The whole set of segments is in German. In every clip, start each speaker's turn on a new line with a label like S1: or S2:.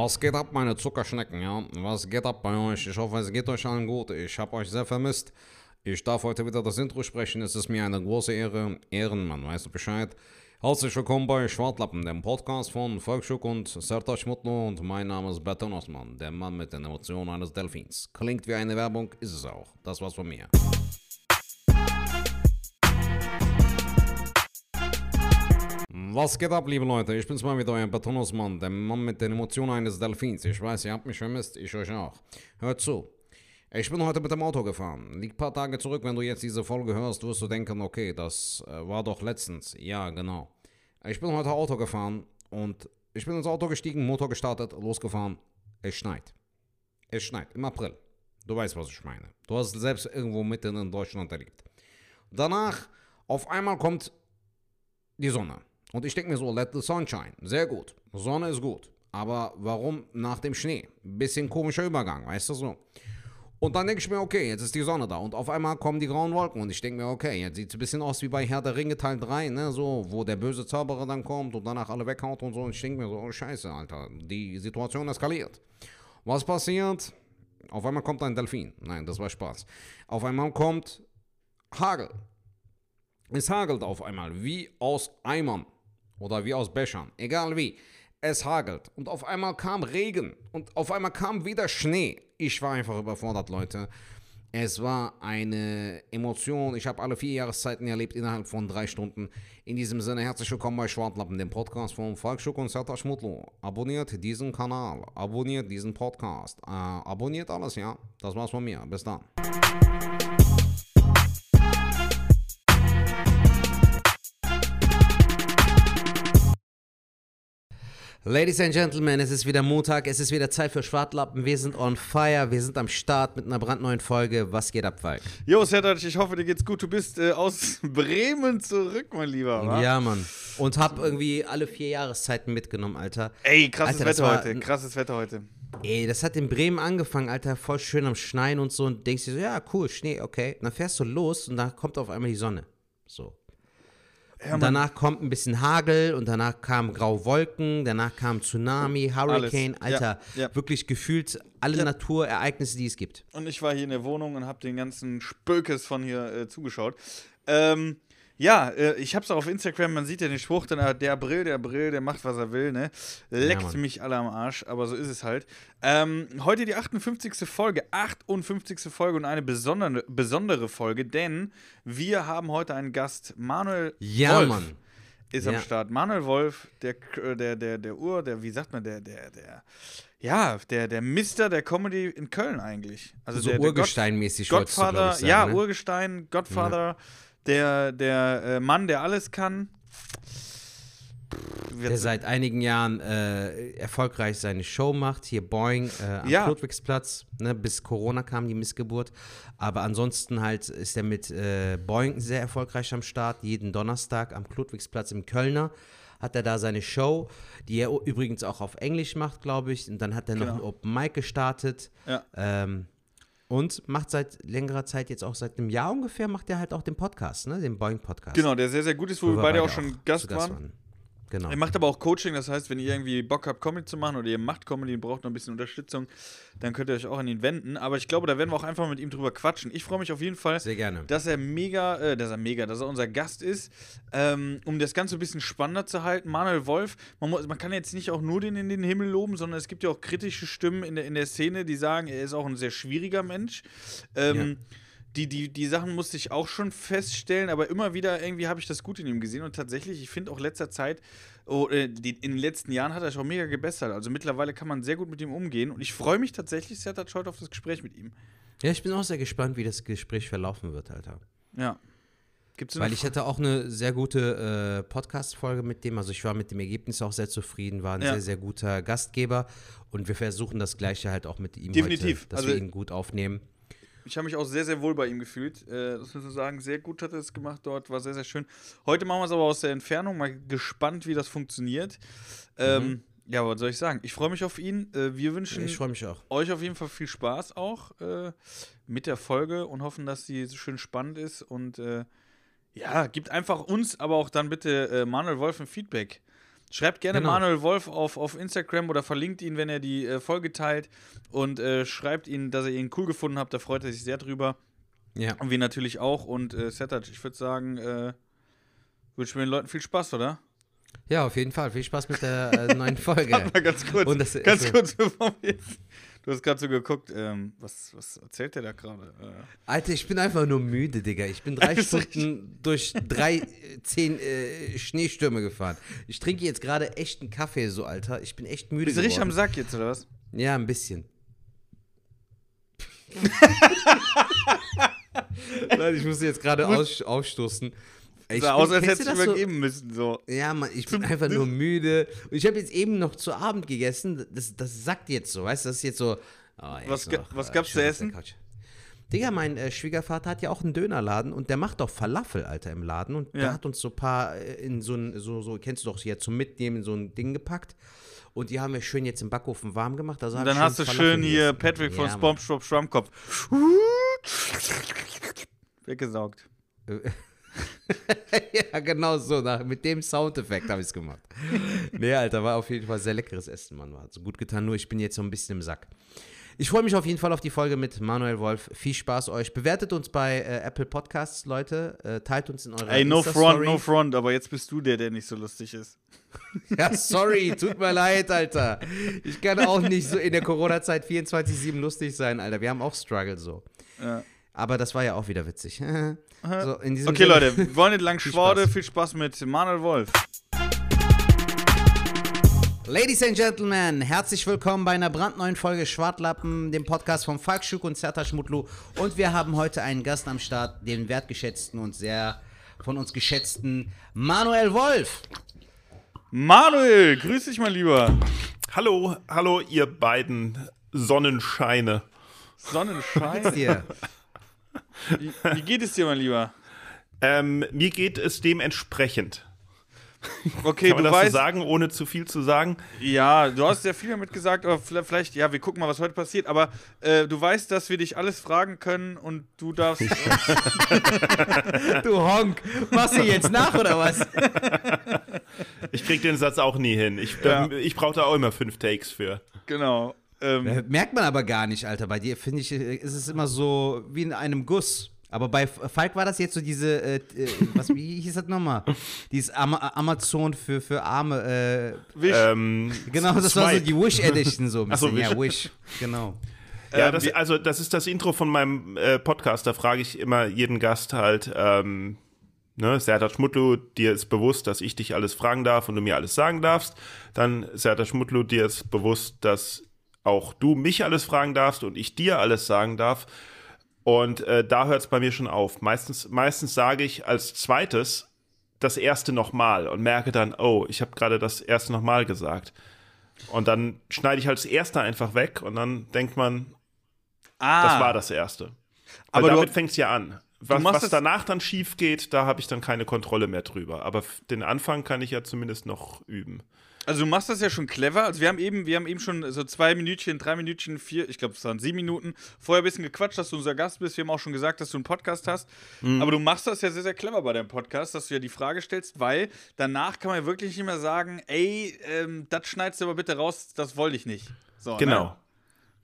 S1: Was geht ab, meine Zuckerschnecken, ja? Was geht ab bei euch? Ich hoffe, es geht euch allen gut. Ich habe euch sehr vermisst. Ich darf heute wieder das Intro sprechen. Es ist mir eine große Ehre. Ehrenmann, weißt du Bescheid? Herzlich willkommen bei Schwartlappen, dem Podcast von Volksschuk und Sertac Mutlu. Und mein Name ist Berton Osman, der Mann mit den Emotionen eines Delfins. Klingt wie eine Werbung, ist es auch. Das war's von mir. Was geht ab, liebe Leute? Ich bin's mal wieder, euer Betonosmann, der Mann mit den Emotionen eines Delfins. Ich weiß, ihr habt mich vermisst, ich euch auch. Hört zu. Ich bin heute mit dem Auto gefahren. Liegt ein paar Tage zurück, wenn du jetzt diese Folge hörst, wirst du denken, okay, das äh, war doch letztens. Ja, genau. Ich bin heute Auto gefahren und ich bin ins Auto gestiegen, Motor gestartet, losgefahren. Es schneit. Es schneit, im April. Du weißt, was ich meine. Du hast selbst irgendwo mitten in Deutschland erlebt. Danach, auf einmal kommt die Sonne. Und ich denke mir so, let the sunshine. Sehr gut. Sonne ist gut. Aber warum nach dem Schnee? Bisschen komischer Übergang, weißt du so. Und dann denke ich mir, okay, jetzt ist die Sonne da. Und auf einmal kommen die grauen Wolken. Und ich denke mir, okay, jetzt sieht es ein bisschen aus wie bei Herr der Ringe Teil 3, ne? So, wo der böse Zauberer dann kommt und danach alle weghaut und so. Und ich denke mir so, oh Scheiße, Alter. Die Situation eskaliert. Was passiert? Auf einmal kommt ein Delfin. Nein, das war Spaß. Auf einmal kommt Hagel. Es hagelt auf einmal, wie aus Eimern oder wie aus Bechern, egal wie. Es hagelt und auf einmal kam Regen und auf einmal kam wieder Schnee. Ich war einfach überfordert, Leute. Es war eine Emotion. Ich habe alle vier Jahreszeiten erlebt innerhalb von drei Stunden. In diesem Sinne, herzlich willkommen bei Schwartlappen, dem Podcast von Falkschuk und Serta Schmutlu. Abonniert diesen Kanal, abonniert diesen Podcast, äh, abonniert alles, ja. Das war's von mir. Bis dann. Ladies and Gentlemen, es ist wieder Montag, es ist wieder Zeit für Schwartlappen. Wir sind on fire, wir sind am Start mit einer brandneuen Folge. Was geht ab, Falk?
S2: Jo, Sertac, ich hoffe, dir geht's gut. Du bist äh, aus Bremen zurück, mein Lieber. Wa?
S1: Ja, Mann. Und hab irgendwie alle vier Jahreszeiten mitgenommen, Alter.
S2: Ey, krasses
S1: Alter,
S2: Wetter heute. Krasses Wetter heute.
S1: Ey, das hat in Bremen angefangen, Alter, voll schön am Schneien und so. Und denkst dir so, ja, cool, Schnee, okay. Und dann fährst du los und dann kommt auf einmal die Sonne. So. Und danach kommt ein bisschen Hagel und danach kamen graue Wolken, danach kam Tsunami, Hurricane,
S2: Alles.
S1: Alter,
S2: Ja, ja.
S1: wirklich gefühlt alle
S2: Ja.
S1: Naturereignisse, die es gibt.
S2: Und ich war hier in der Wohnung und habe den ganzen Spökes von hier äh, zugeschaut. Ähm, ja, äh, ich hab's auch auf Instagram, man sieht ja den Spruch, dann, äh, der April, der April, der macht, was er will, ne? Leckt
S1: Mann.
S2: mich alle am Arsch, aber so ist es halt. Ähm, heute die 58. Folge, 58. Folge und eine besondere, besondere Folge, denn wir haben heute einen Gast, Manuel
S1: Ja,
S2: Wolf.
S1: Mann.
S2: ist am
S1: Ja.
S2: Start. Manuel Wolf, der, K- der, der, der Ur, der, wie sagt man, der, der, der, ja, der, der Mister der Comedy in Köln eigentlich. Also
S1: So Urgesteinmäßig
S2: Gott,
S1: ich, sagen,
S2: ja,
S1: ne?
S2: Urgestein, Godfather, der, der äh, Mann, der alles kann.
S1: Der seit einigen Jahren äh, erfolgreich seine Show macht, hier Boeing äh, am
S2: Ja.
S1: Ludwigsplatz, ne, bis Corona kam, die Missgeburt. Aber ansonsten halt ist er mit äh, Boeing sehr erfolgreich am Start. Jeden Donnerstag am Ludwigsplatz im Kölner hat er da seine Show, die er übrigens auch auf Englisch macht, glaube ich. Und dann hat er noch
S2: Genau.
S1: ein Open Mic gestartet.
S2: Ja.
S1: Ähm, und macht seit längerer Zeit, jetzt auch seit einem Jahr ungefähr, macht er halt auch den Podcast, ne? Den Boeing-Podcast.
S2: genau, der sehr, sehr gut ist, wo, wir beide auch schon Gast
S1: zu
S2: waren.
S1: Genau.
S2: Er macht aber auch Coaching, das heißt, wenn ihr irgendwie Bock habt, Comedy zu machen oder ihr macht Comedy und braucht noch ein bisschen Unterstützung, dann könnt ihr euch auch an ihn wenden. Aber ich glaube, da werden wir auch einfach mit ihm drüber quatschen. Ich freue mich auf jeden Fall,
S1: Sehr gerne.
S2: dass er mega, äh, dass er mega, dass er unser Gast ist, ähm, um das Ganze ein bisschen spannender zu halten. Manuel Wolf, man, muss, man kann jetzt nicht auch nur den in den Himmel loben, sondern es gibt ja auch kritische Stimmen in der, in der Szene, die sagen, er ist auch ein sehr schwieriger Mensch. Ähm, Die, die, die Sachen musste ich auch schon feststellen, aber immer wieder irgendwie habe ich das gut in ihm gesehen und tatsächlich, ich finde auch letzter Zeit, oh, äh, in den letzten Jahren hat er sich auch mega gebessert. Also mittlerweile kann man sehr gut mit ihm umgehen und ich freue mich tatsächlich sehr heute auf das Gespräch mit ihm.
S1: Ja, ich bin auch sehr gespannt, wie das Gespräch verlaufen wird, Alter.
S2: Ja. Gibt's
S1: Weil ich hatte auch eine sehr gute äh, Podcast-Folge mit dem. Also ich war mit dem Ergebnis auch sehr zufrieden, war ein
S2: Ja.
S1: sehr, sehr guter Gastgeber. Und wir versuchen das Gleiche halt auch mit ihm
S2: Definitiv.
S1: heute, dass
S2: Also-
S1: wir ihn gut aufnehmen.
S2: Ich habe mich auch sehr, sehr wohl bei ihm gefühlt. Äh, das muss man sagen, sehr gut hat er es gemacht dort, war sehr, sehr schön. Heute machen wir es aber aus der Entfernung, mal gespannt, wie das funktioniert. Ähm, ja, was soll ich sagen? Ich freue mich auf ihn. Äh, wir wünschen
S1: Ich freue mich auch.
S2: euch auf jeden Fall viel Spaß auch äh, mit der Folge und hoffen, dass sie so schön spannend ist. Und äh, ja, gibt einfach uns, aber auch dann bitte äh, Manuel Wolf ein Feedback. Schreibt gerne
S3: Genau.
S2: Manuel Wolf auf, auf Instagram oder verlinkt ihn, wenn er die äh, Folge teilt. Und äh, schreibt ihn, dass ihr ihn cool gefunden habt. Da freut er sich sehr drüber.
S3: Ja.
S2: Und wir natürlich auch. Und äh, Setac, ich würde sagen, äh, wünschen wir den Leuten viel Spaß, oder?
S3: Ja, auf jeden Fall. Viel Spaß mit der äh, neuen Folge.
S2: Ganz kurz.
S3: Und das-
S2: ganz
S3: also-
S2: kurz, bevor wir jetzt. Du hast gerade so geguckt, ähm, was, was erzählt der da gerade? Äh,
S3: Alter, ich bin einfach nur müde, Digga. Ich bin drei Stunden durch drei, äh, zehn äh, Schneestürme gefahren. Ich trinke jetzt gerade echt einen Kaffee, so, Alter. Ich bin echt müde
S2: bist du richtig am. Sack jetzt, oder was?
S3: Ja, ein bisschen. Nein, ich muss jetzt gerade aus, ausstoßen. Ich
S2: Sah aus, als hättest
S3: du das so?
S2: übergeben müssen. So.
S3: Ja, Mann, ich bin einfach nur müde. Und ich habe jetzt eben noch zu Abend gegessen. Das, das sagt jetzt so, weißt du? Das ist jetzt so. oh, jetzt
S2: Was
S3: noch,
S2: was
S3: äh,
S2: gab's zu essen?
S3: Digga, mein äh, Schwiegervater hat ja auch einen Dönerladen und der macht auch Falafel, Alter, im Laden. Und
S2: Ja.
S3: der hat uns so ein paar äh, in so ein, so, so, kennst du doch hier, zum Mitnehmen in so ein Ding gepackt. Und die haben wir schön jetzt im Backofen warm gemacht. Also
S2: Und dann hast du
S3: Falafel
S2: schön hier
S3: gegessen.
S2: Patrick von
S3: Ja.
S2: SpongeBob Schwammkopf. Weggesaugt.
S3: ja, genau so. Nach, mit dem Soundeffekt habe ich es gemacht. nee, Alter, war auf jeden Fall sehr leckeres Essen, Mann. War so gut getan, nur ich bin jetzt so ein bisschen im Sack. Ich freue mich auf jeden Fall auf die Folge mit Manuel Wolf. Viel Spaß euch. Bewertet uns bei äh, Apple Podcasts, Leute. Äh, teilt uns in eurer
S2: Ey, no front, no front, aber jetzt bist du der, der nicht so lustig ist.
S3: Ja, sorry, tut mir leid, Alter. Ich kann auch nicht so in der Corona-Zeit 24-7 lustig sein, Alter. Wir haben auch Struggle so.
S2: Ja.
S3: Aber das war ja auch wieder witzig. So, in diesem
S2: Okay,
S3: Sinne-
S2: Leute, wir wollen nicht lang
S3: Viel. Spaß.
S2: Viel Spaß mit Manuel Wolf.
S3: Ladies and Gentlemen, herzlich willkommen bei einer brandneuen Folge Schwartlappen, dem Podcast von Falk Schuk und Sertac Mutlu. Und wir haben heute einen Gast am Start, den wertgeschätzten und sehr von uns geschätzten Manuel Wolf.
S2: Manuel, grüß dich mal lieber.
S4: Hallo, hallo, ihr beiden Sonnenscheine.
S2: Sonnenschein. Wie, wie geht es dir, mein Lieber?
S4: Ähm, mir geht es dementsprechend.
S2: Okay,
S4: Kann man
S2: du
S4: das so
S2: weißt,
S4: sagen, ohne zu viel zu sagen?
S2: ja, du hast sehr viel damit gesagt, aber vielleicht- vielleicht, ja, wir gucken mal, was heute passiert. Aber äh, du weißt, dass wir dich alles fragen können und du darfst.
S3: Du Honk, machst du jetzt nach oder was?
S4: Ich krieg den Satz auch nie hin. Ich,
S2: Ja.
S4: ähm, ich brauche da auch immer fünf Takes für.
S2: genau. Ähm,
S3: Äh, Merkt man aber gar nicht, Alter. Bei dir, finde ich, äh, ist es immer so wie in einem Guss. Aber bei F- Falk war das jetzt so diese, äh, äh, was, wie hieß das nochmal? Dieses Ama Amazon für, für Arme, äh,
S2: Wisch.
S4: Ähm,
S3: Genau, das war so
S4: Swipe.
S3: die Wish Edition so ein
S4: Ach so,
S3: bisschen. ja,
S4: Wish.
S3: Wish. Genau.
S4: Ja,
S2: Ähm,
S4: das, also das ist das Intro von meinem äh, Podcast. Da frage ich immer jeden Gast halt, ähm, ne, Serdar Schmutlu, dir ist bewusst, dass ich dich alles fragen darf und du mir alles sagen darfst. Dann Serdar Schmutlu, dir ist bewusst, dass auch du mich alles fragen darfst und ich dir alles sagen darf. Und äh, da hört es bei mir schon auf. Meistens, meistens sage ich als zweites das erste nochmal und merke dann, oh, ich habe gerade das erste nochmal gesagt. Und dann schneide ich als erster einfach weg und dann denkt man,
S2: ah,
S4: das war das erste. Weil
S2: Aber
S4: damit fängt es ja an. Was, was danach dann schief geht, da habe ich dann keine Kontrolle mehr drüber. Aber den Anfang kann ich ja zumindest noch üben.
S2: Also du machst das ja schon clever. Also wir haben eben, wir haben eben schon so zwei Minütchen, drei Minütchen, vier, ich glaube es waren sieben Minuten, vorher ein bisschen gequatscht, dass du unser Gast bist. Wir haben auch schon gesagt, dass du einen Podcast hast.
S4: Mhm.
S2: Aber du machst das ja sehr, sehr clever bei deinem Podcast, dass du ja die Frage stellst, weil danach kann man ja wirklich nicht mehr sagen, ey, ähm, das schneidest du aber bitte raus, das wollte ich nicht. So,
S4: Genau.
S2: Ne?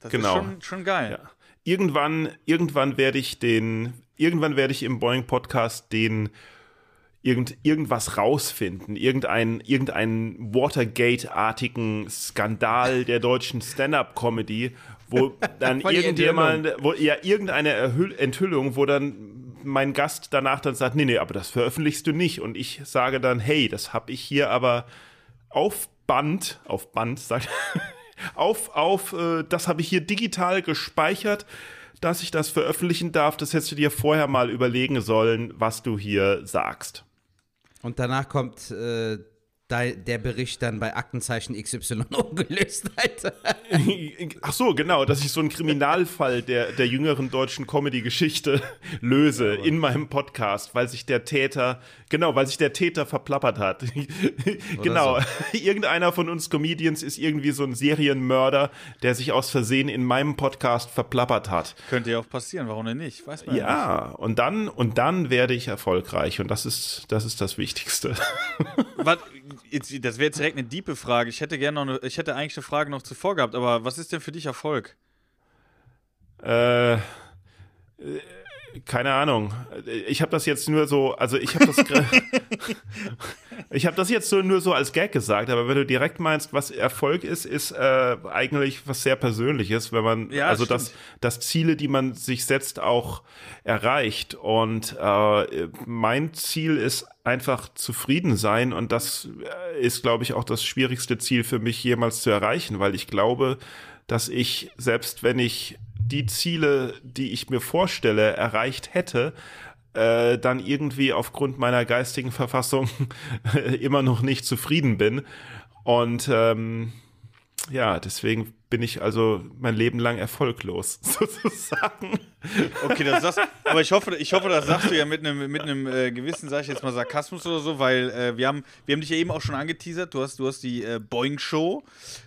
S2: Das
S4: Genau.
S2: ist schon, schon geil.
S4: Ja. Irgendwann, irgendwann werde ich den, irgendwann werde ich im Boeing Podcast den irgend, irgendwas rausfinden, irgendeinen irgendein Watergate-artigen Skandal der deutschen Stand-up-Comedy, wo dann irgendjemand, wo ja irgendeine Erhüll Enthüllung, wo dann mein Gast danach dann sagt, nee, nee, aber das veröffentlichst du nicht und ich sage dann, hey, das habe ich hier aber auf Band, auf Band, sagt auf, auf, äh, das habe ich hier digital gespeichert, dass ich das veröffentlichen darf. Das hättest du dir vorher mal überlegen sollen, was du hier sagst.
S3: Und danach kommt äh, der Bericht dann bei Aktenzeichen XY ungelöst, Alter.
S4: Ach so, genau, dass ich so einen Kriminalfall der, der jüngeren deutschen Comedy-Geschichte löse in meinem Podcast, weil sich der Täter, genau, weil sich der Täter verplappert hat. genau, irgendeiner von uns Comedians ist irgendwie so ein Serienmörder, der sich aus Versehen in meinem Podcast verplappert hat.
S2: Könnte ja auch passieren, warum denn nicht? Weiß man ja.
S4: Ja, und dann, und dann werde ich erfolgreich und das ist, das ist das Wichtigste.
S2: Was, jetzt, das wäre jetzt direkt eine diepe Frage. Ich hätte gerne noch eine, ich hätte eigentlich eine Frage noch zuvor gehabt, aber was ist denn für dich Erfolg?
S4: Äh, keine Ahnung. Ich habe das jetzt nur so, also ich habe das, ich habe das jetzt so nur so als Gag gesagt. Aber wenn du direkt meinst, was Erfolg ist, ist äh, eigentlich was sehr Persönliches, wenn man
S2: Ja,
S4: also
S2: stimmt.
S4: das, das Ziele, die man sich setzt, auch erreicht. Und äh, mein Ziel ist einfach zufrieden sein und das äh, ist, glaube ich, auch das schwierigste Ziel für mich jemals zu erreichen, weil ich glaube, dass ich selbst wenn ich die Ziele, die ich mir vorstelle, erreicht hätte, äh, dann irgendwie aufgrund meiner geistigen Verfassung immer noch nicht zufrieden bin. Und ähm, ja, deswegen bin ich also mein Leben lang erfolglos, sozusagen.
S2: Okay, das sagst, aber ich hoffe, ich hoffe, das sagst du ja mit einem mit einem äh, gewissen, sag ich jetzt mal Sarkasmus oder so, weil äh, wir haben wir haben dich ja eben auch schon angeteasert. Du hast du hast die äh, Boeing Show,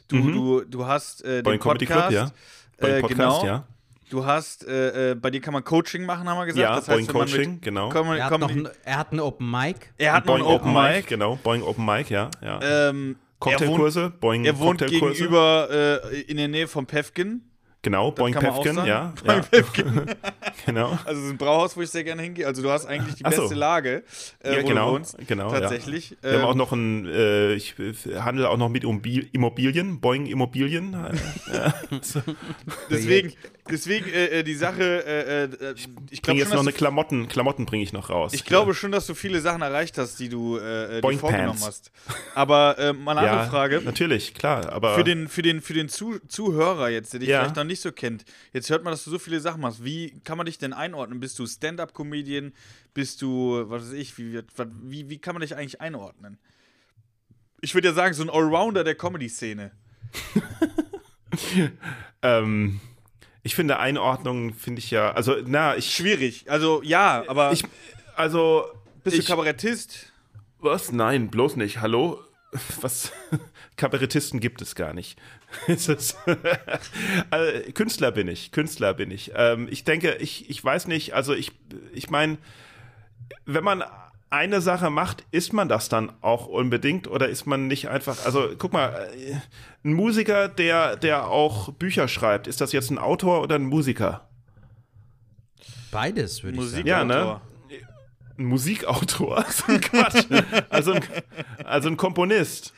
S2: du du du hast äh, den
S4: Mhm. Boeing Comedy
S2: Podcast,
S4: Club, ja. Boeing
S2: äh,
S4: Podcast,
S2: genau.
S4: ja.
S2: Du hast äh, äh, bei dir kann man Coaching machen, haben wir gesagt.
S4: Ja,
S2: das
S4: Boeing
S2: wenn man
S4: Coaching,
S2: mit
S4: genau.
S2: Com
S1: Er hat, noch ein, er hat einen Open Mic.
S2: er hat noch
S4: Boeing
S2: ein Open Mic.
S4: Genau, Boeing Open Mic, ja. ja.
S2: Ähm, er wohnt,
S4: Cocktailkurse, Boeing
S2: er wohnt
S4: Cocktailkurse.
S2: gegenüber äh, in der Nähe von Pefkin.
S4: Genau, Pefkin,
S2: sagen.
S4: ja.
S2: Boeing
S4: ja.
S2: Pefkin.
S4: genau.
S2: Also es ist ein Brauhaus, wo ich sehr gerne hingehe. Also du hast eigentlich die
S4: so.
S2: beste Lage, äh,
S4: Ja,
S2: wo
S4: genau,
S2: du wohnst.
S4: genau,
S2: Tatsächlich.
S4: Wir haben
S2: Ähm,
S4: auch noch ein, äh, ich handle auch noch mit Immobil- Immobilien, Boeing Immobilien. Ja.
S2: deswegen, deswegen äh, äh, die Sache, äh, äh, ich
S4: Bring
S2: glaube
S4: jetzt
S2: schon,
S4: noch eine Klamotten, Klamotten bringe ich noch raus.
S2: ich glaube schon, dass du viele Sachen erreicht hast, die du äh, dir
S4: Boing
S2: vorgenommen
S4: Pants.
S2: hast. Aber äh, mal eine
S4: ja,
S2: andere Frage.
S4: Natürlich, klar, aber
S2: Für den, für den, für den Zu Zuhörer jetzt, der dich
S4: Ja.
S2: vielleicht noch nicht so kennt, jetzt hört man, dass du so viele Sachen machst. Wie kann man dich denn einordnen? Bist du Stand-Up-Comedian? Bist du, was weiß ich, wie, wie, wie kann man dich eigentlich einordnen? Ich würde ja sagen, so ein Allrounder der Comedy-Szene.
S4: ähm, ich finde Einordnung finde ich ja, also na, ich,
S2: Schwierig. Also ja, aber
S4: ich also
S2: bist
S4: ich,
S2: du Kabarettist?
S4: Was? Nein, bloß nicht. Hallo? Was? Kabarettisten gibt es gar nicht. Es also, Künstler bin ich. Künstler bin ich. Ähm, ich denke, ich, ich weiß nicht, also ich, ich meine, wenn man eine Sache macht, ist man das dann auch unbedingt oder ist man nicht einfach, also guck mal, äh, ein Musiker, der, der auch Bücher schreibt, ist das jetzt ein Autor oder ein Musiker?
S1: Beides, würde ich
S2: Musik-
S1: sagen.
S4: Ja, ne? Ein Musikautor? Quatsch. also, ein, also ein Komponist.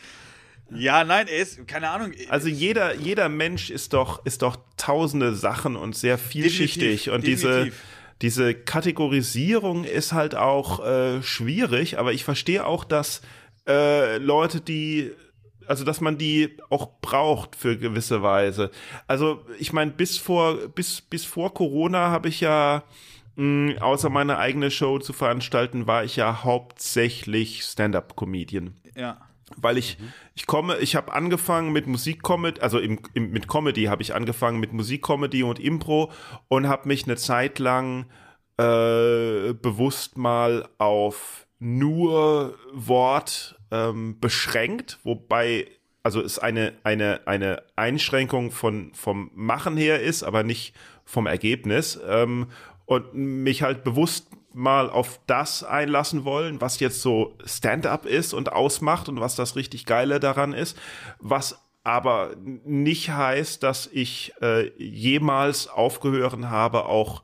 S2: Ja, nein, er ist, keine Ahnung.
S4: Also jeder, jeder Mensch ist doch, ist doch tausende Sachen und sehr vielschichtig.
S2: Definitiv,
S4: und
S2: definitiv.
S4: diese Kategorisierung ist halt auch äh, schwierig, aber ich verstehe auch, dass äh, Leute, die also dass man die auch braucht für gewisse Weise. Also ich meine, bis vor, bis, bis vor Corona habe ich ja, mh, außer meine eigene Show zu veranstalten, war ich ja hauptsächlich Stand-up-Comedian
S2: ja.
S4: Weil ich ich komme, ich habe angefangen mit Musikcomedy, also im, im, mit Comedy habe ich angefangen mit Musikcomedy und Impro und habe mich eine Zeit lang äh, bewusst mal auf nur Wort ähm, beschränkt, wobei also es eine eine eine Einschränkung von vom Machen her ist, aber nicht vom Ergebnis ähm, und mich halt bewusst mal auf das einlassen wollen, was jetzt so Stand-up ist und ausmacht und was das richtig Geile daran ist, was aber nicht heißt, dass ich äh, jemals aufgehören habe, auch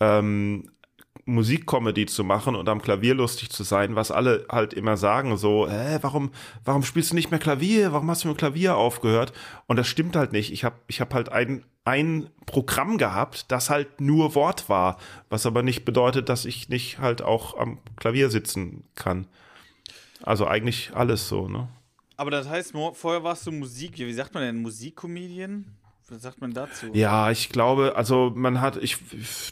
S4: ähm, Musikcomedy zu machen und am Klavier lustig zu sein, was alle halt immer sagen, so, hä, warum, warum spielst du nicht mehr Klavier? Warum hast du mit Klavier aufgehört? Und das stimmt halt nicht. Ich habe ich hab halt ein, ein Programm gehabt, das halt nur Wort war, was aber nicht bedeutet, dass ich nicht halt auch am Klavier sitzen kann. Also eigentlich alles so, ne?
S2: Aber das heißt, vorher warst du Musik, wie sagt man denn, Musikcomedian? Was sagt man dazu?
S4: Ja, ich glaube, also man hat, ich,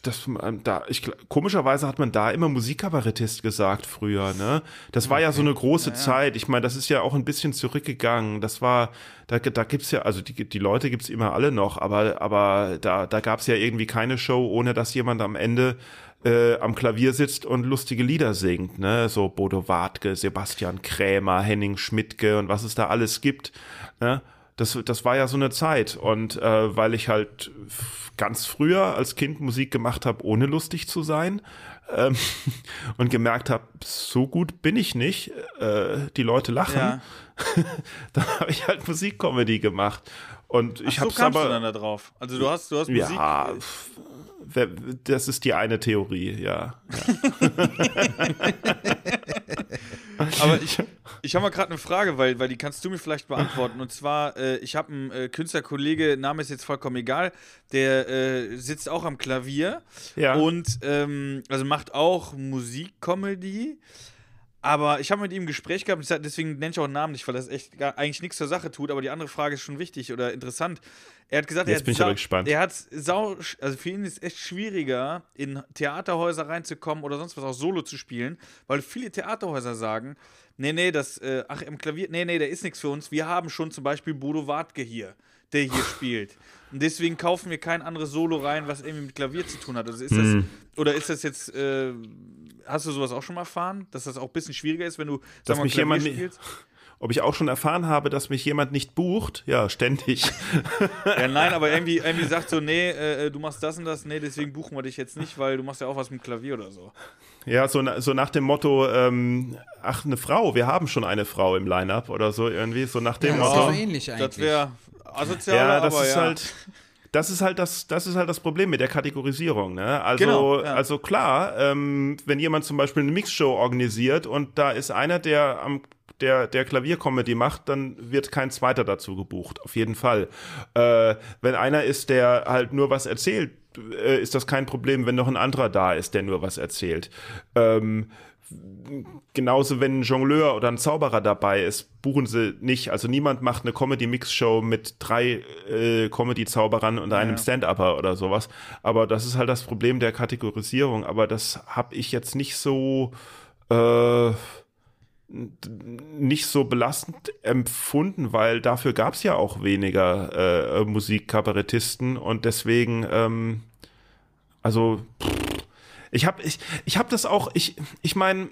S4: das, da, ich, komischerweise hat man da immer Musikkabarettist gesagt früher, ne? Das war ja so eine große Zeit. Ich meine, das ist ja auch ein bisschen zurückgegangen. Das war, da, da gibt's ja, also die, die Leute gibt's immer alle noch, aber, aber da, da gab's ja irgendwie keine Show, ohne dass jemand am Ende äh, am Klavier sitzt und lustige Lieder singt, ne? So Bodo Wartke, Sebastian Krämer, Henning Schmidtke und was es da alles gibt, ne? Das, das war ja so eine Zeit. Und äh, weil ich halt ganz früher als Kind Musik gemacht habe, ohne lustig zu sein, ähm, und gemerkt habe, so gut bin ich nicht, äh, die Leute lachen, ja. dann habe ich halt Musikcomedy gemacht. Und ich habe
S2: so aber du dann da drauf. Also du hast, du hast Musik.
S4: Ja, das ist die eine Theorie, ja. ja.
S2: Aber ich, ich habe mal gerade eine Frage, weil, weil die kannst du mir vielleicht beantworten. Und zwar, äh, ich habe einen äh, Künstlerkollege, Name ist jetzt vollkommen egal, der äh, sitzt auch am Klavier ja. und ähm, also macht auch Musikcomedy. Aber ich habe mit ihm ein Gespräch gehabt, deswegen nenne ich auch einen Namen nicht, weil das echt gar, eigentlich nichts zur Sache tut. Aber die andere Frage ist schon wichtig oder interessant. Er hat gesagt,
S4: Jetzt
S2: er
S4: bin
S2: hat,
S4: ich aber gespannt.
S2: er hat sau, also für ihn ist es echt schwieriger, in Theaterhäuser reinzukommen oder sonst was auch Solo zu spielen, weil viele Theaterhäuser sagen, nee, nee, das, äh, ach, im Klavier, nee, nee, der ist nichts für uns. Wir haben schon zum Beispiel Bodo Wartke hier, der hier spielt. Und deswegen kaufen wir kein anderes Solo rein, was irgendwie mit Klavier zu tun hat. Also ist hm. das, oder ist das jetzt, äh, hast du sowas auch schon mal erfahren, dass das auch ein bisschen schwieriger ist, wenn du,
S4: dass mal, mich Klavier jemand spielst? Ob ich auch schon erfahren habe, dass mich jemand nicht bucht? Ja, ständig.
S2: ja, nein, aber irgendwie, irgendwie sagt so, nee, äh, du machst das und das, nee, deswegen buchen wir dich jetzt nicht, weil du machst ja auch was mit dem Klavier oder so.
S4: Ja, so, so nach dem Motto, ähm, ach, eine Frau, wir haben schon eine Frau im Line-Up oder so irgendwie, so nach dem
S1: ja,
S4: Motto.
S1: Das ist so ähnlich eigentlich.
S2: Das wäre asozial,
S4: ja, das
S2: aber
S4: ist
S2: ja.
S4: halt das ist halt das, das ist halt das Problem mit der Kategorisierung. Ne? Also, genau, ja. also klar, ähm, wenn jemand zum Beispiel eine Mixshow organisiert und da ist einer, der am der, der Klaviercomedy macht, dann wird kein zweiter dazu gebucht, auf jeden Fall. Äh, wenn einer ist, der halt nur was erzählt, äh, ist das kein Problem, wenn noch ein anderer da ist, der nur was erzählt. Ähm, genauso, wenn ein Jongleur oder ein Zauberer dabei ist, buchen sie nicht. Also niemand macht eine Comedy-Mix-Show mit drei äh, Comedy-Zauberern und einem ja. Stand-Upper oder sowas. Aber das ist halt das Problem der Kategorisierung. Aber das habe ich jetzt nicht so äh, nicht so belastend empfunden, weil dafür gab es ja auch weniger äh, Musikkabarettisten und deswegen, ähm, also pff, ich habe ich, ich hab das auch, ich, ich meine,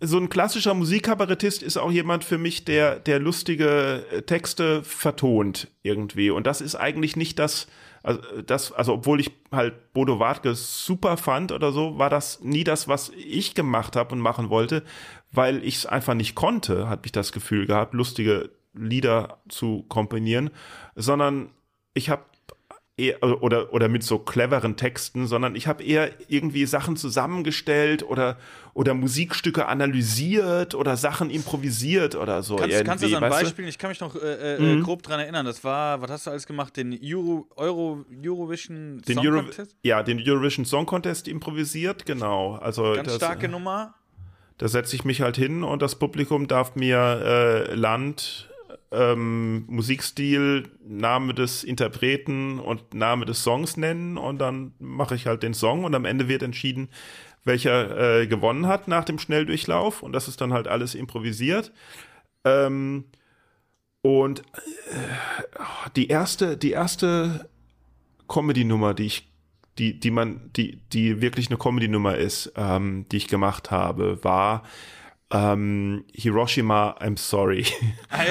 S4: so ein klassischer Musikkabarettist ist auch jemand für mich, der, der lustige äh, Texte vertont irgendwie. Und das ist eigentlich nicht das, also, das, also obwohl ich halt Bodo Wartke super fand oder so, war das nie das, was ich gemacht habe und machen wollte, weil ich es einfach nicht konnte, hatte ich das Gefühl gehabt, lustige Lieder zu komponieren, sondern ich habe oder, oder mit so cleveren Texten, sondern ich habe eher irgendwie Sachen zusammengestellt oder, oder Musikstücke analysiert oder Sachen improvisiert oder so.
S2: Kannst, kannst du das an Beispielen? Ich kann mich noch äh, äh, mhm. grob dran erinnern. Das war, was hast du alles gemacht? Den Euro, Euro, Eurovision
S4: den Song Euro, Contest? Ja, den Eurovision Song Contest improvisiert, genau. Also
S2: Ganz
S4: das,
S2: starke Nummer.
S4: Da setze ich mich halt hin und das Publikum darf mir äh, Land, ähm, Musikstil, Name des Interpreten und Name des Songs nennen und dann mache ich halt den Song und am Ende wird entschieden, welcher äh, gewonnen hat nach dem Schnelldurchlauf und das ist dann halt alles improvisiert. Ähm, und äh, die erste, die erste Comedy-Nummer, die ich, die, die man, die, die wirklich eine Comedy-Nummer ist, ähm, die ich gemacht habe, war ähm, Hiroshima, I'm sorry. Ah,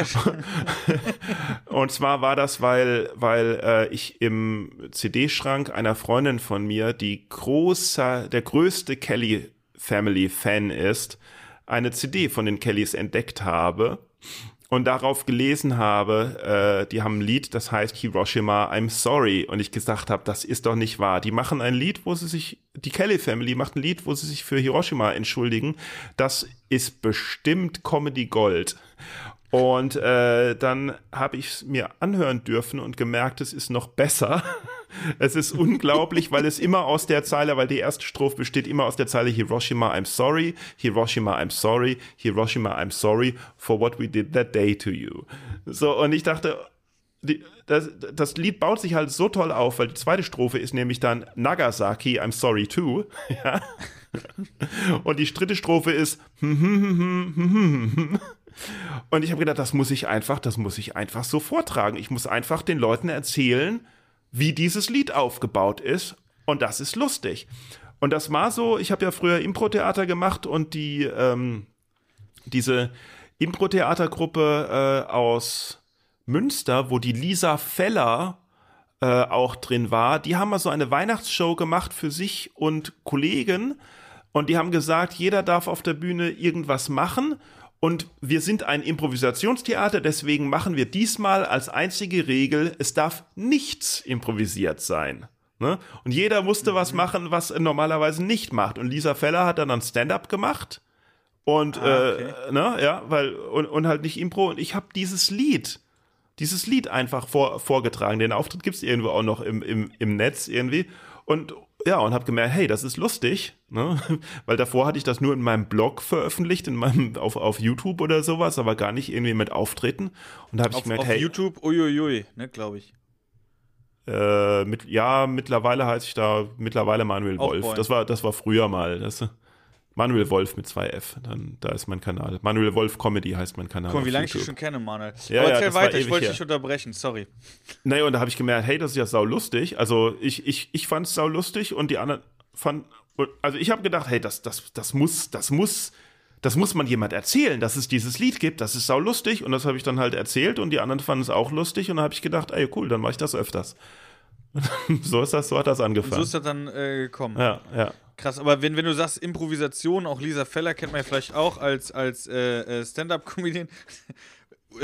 S4: und zwar war das, weil, weil äh, ich im CD-Schrank einer Freundin von mir, die großer, der größte Kelly Family Fan ist, eine CD von den Kellys entdeckt habe und darauf gelesen habe, äh, die haben ein Lied, das heißt Hiroshima, I'm sorry. Und ich gesagt habe, das ist doch nicht wahr. Die machen ein Lied, wo sie sich, die Kelly Family macht ein Lied, wo sie sich für Hiroshima entschuldigen. Das ist bestimmt Comedy Gold. Und äh, dann habe ich es mir anhören dürfen und gemerkt, es ist noch besser. es ist unglaublich, weil es immer aus der Zeile, weil die erste Strophe besteht immer aus der Zeile Hiroshima, I'm sorry, Hiroshima, I'm sorry, Hiroshima, I'm sorry for what we did that day to you. So, und ich dachte, die, das, das Lied baut sich halt so toll auf, weil die zweite Strophe ist nämlich dann Nagasaki, I'm sorry too. Ja. Und die dritte Strophe ist und ich habe gedacht, das muss ich einfach, das muss ich einfach so vortragen. Ich muss einfach den Leuten erzählen, wie dieses Lied aufgebaut ist. Und das ist lustig. Und das war so, ich habe ja früher Impro-Theater gemacht und die, ähm, diese Impro-Theatergruppe äh, aus Münster, wo die Lisa Feller äh, auch drin war. Die haben mal so eine Weihnachtsshow gemacht für sich und Kollegen. Und die haben gesagt, jeder darf auf der Bühne irgendwas machen. Und wir sind ein Improvisationstheater, deswegen machen wir diesmal als einzige Regel, es darf nichts improvisiert sein. Ne? Und jeder musste was mhm. machen, was er normalerweise nicht macht. Und Lisa Feller hat dann ein Stand-up gemacht. Und, ah, okay. äh, ne, ja, weil, und, und halt nicht Impro. Und ich habe dieses Lied, dieses Lied einfach vor, vorgetragen. Den Auftritt gibt es irgendwo auch noch im, im, im Netz irgendwie. Und ja, und habe gemerkt, hey, das ist lustig, ne? weil davor hatte ich das nur in meinem Blog veröffentlicht, in meinem auf, auf YouTube oder sowas, aber gar nicht irgendwie mit Auftreten. Und da habe ich gemerkt,
S2: auf
S4: hey,
S2: YouTube, uiuiui, ne, glaube ich.
S4: Äh, mit, ja, mittlerweile heiße ich da mittlerweile Manuel Wolf. Das war, das war früher mal. Das, Manuel Wolf mit 2F, dann da ist mein Kanal. Manuel Wolf Comedy heißt mein Kanal.
S2: Guck mal, wie lange ich dich schon kenne, Manuel. Ja, Aber erzähl ja, weiter, ich wollte dich unterbrechen, sorry.
S4: Naja, und da habe ich gemerkt, hey, das ist ja sau lustig. Also ich, ich, ich fand es sau lustig und die anderen fanden, also ich habe gedacht, hey, das, das, das muss, das muss, das muss man jemand erzählen, dass es dieses Lied gibt, das ist sau lustig und das habe ich dann halt erzählt und die anderen fanden es auch lustig und dann habe ich gedacht, ey, cool, dann mache ich das öfters. so ist das, so hat das angefangen. Und so
S2: ist das dann äh, gekommen.
S4: Ja, ja.
S2: Krass, aber wenn, wenn du sagst Improvisation, auch Lisa Feller kennt man ja vielleicht auch als, als äh, äh Stand-Up-Comedian.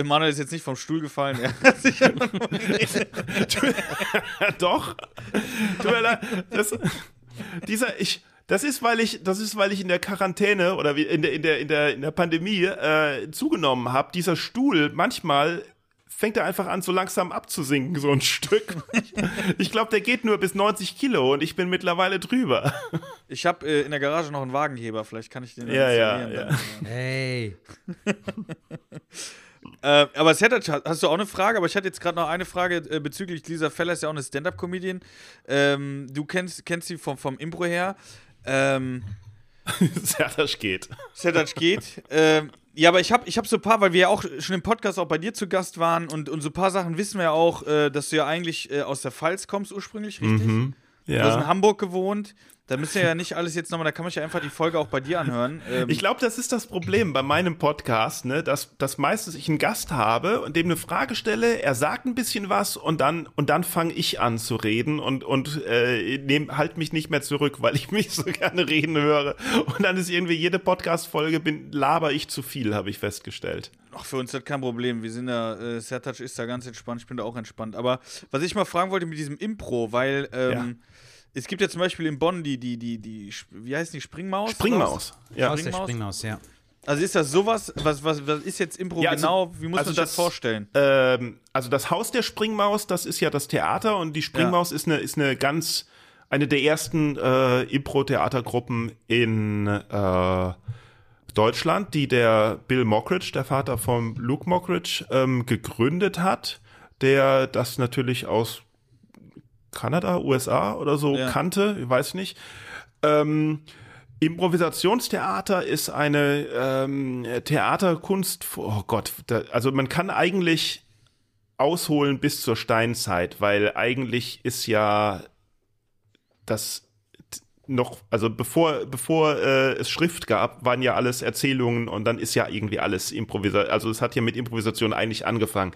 S2: Manuel ist jetzt nicht vom Stuhl gefallen. Er hat sich
S4: Doch. Das, dieser, ich, das ist, weil ich, das ist, weil ich in der Quarantäne oder in der, in der, in der, in der Pandemie äh, zugenommen habe. Dieser Stuhl manchmal fängt er einfach an, so langsam abzusinken, so ein Stück. ich glaube, der geht nur bis 90 Kilo und ich bin mittlerweile drüber.
S2: Ich habe äh, in der Garage noch einen Wagenheber, vielleicht kann ich den
S4: ja, ja, ja.
S1: Hey.
S2: äh, aber Sertac, hast du auch eine Frage? Aber ich hatte jetzt gerade noch eine Frage äh, bezüglich Lisa Feller, ist ja auch eine Stand-Up-Comedian. Ähm, du kennst, kennst sie vom, vom Impro her. Ähm,
S4: Sertac geht.
S2: Sertac geht. Ähm, ja, aber ich habe ich hab so ein paar, weil wir ja auch schon im Podcast auch bei dir zu Gast waren und, und so ein paar Sachen wissen wir ja auch, äh, dass du ja eigentlich äh, aus der Pfalz kommst ursprünglich, richtig? Mhm. Ja. Du hast in Hamburg gewohnt. Da müsst ihr ja nicht alles jetzt nochmal, da kann man ja einfach die Folge auch bei dir anhören.
S4: Ähm ich glaube, das ist das Problem bei meinem Podcast, ne, dass, dass meistens ich einen Gast habe und dem eine Frage stelle, er sagt ein bisschen was und dann, und dann fange ich an zu reden und, und äh, nehm, halt mich nicht mehr zurück, weil ich mich so gerne reden höre. Und dann ist irgendwie jede Podcast-Folge, laber ich zu viel, habe ich festgestellt.
S2: Ach, für uns ist das kein Problem. Wir sind da, äh, Sertac ist da ganz entspannt, ich bin da auch entspannt. Aber was ich mal fragen wollte mit diesem Impro, weil ähm, ja es gibt ja zum Beispiel in Bonn die, die, die, die, wie heißt die, Springmaus?
S4: Springmaus,
S1: ja. Springmaus? der Springmaus, ja.
S2: Also ist das sowas, was, was, was ist jetzt Impro ja, also, genau, wie muss also man sich das, das vorstellen?
S4: Ähm, also das Haus der Springmaus, das ist ja das Theater und die Springmaus ja. ist, eine, ist eine ganz, eine der ersten äh, Impro-Theatergruppen in äh, Deutschland, die der Bill Mockridge, der Vater von Luke Mockridge, ähm, gegründet hat, der das natürlich aus Kanada, USA oder so ja. kannte, ich weiß nicht. Ähm, Improvisationstheater ist eine ähm, Theaterkunst, oh Gott, da, also man kann eigentlich ausholen bis zur Steinzeit, weil eigentlich ist ja das noch, also bevor, bevor äh, es Schrift gab, waren ja alles Erzählungen und dann ist ja irgendwie alles Improvisation. Also es hat ja mit Improvisation eigentlich angefangen.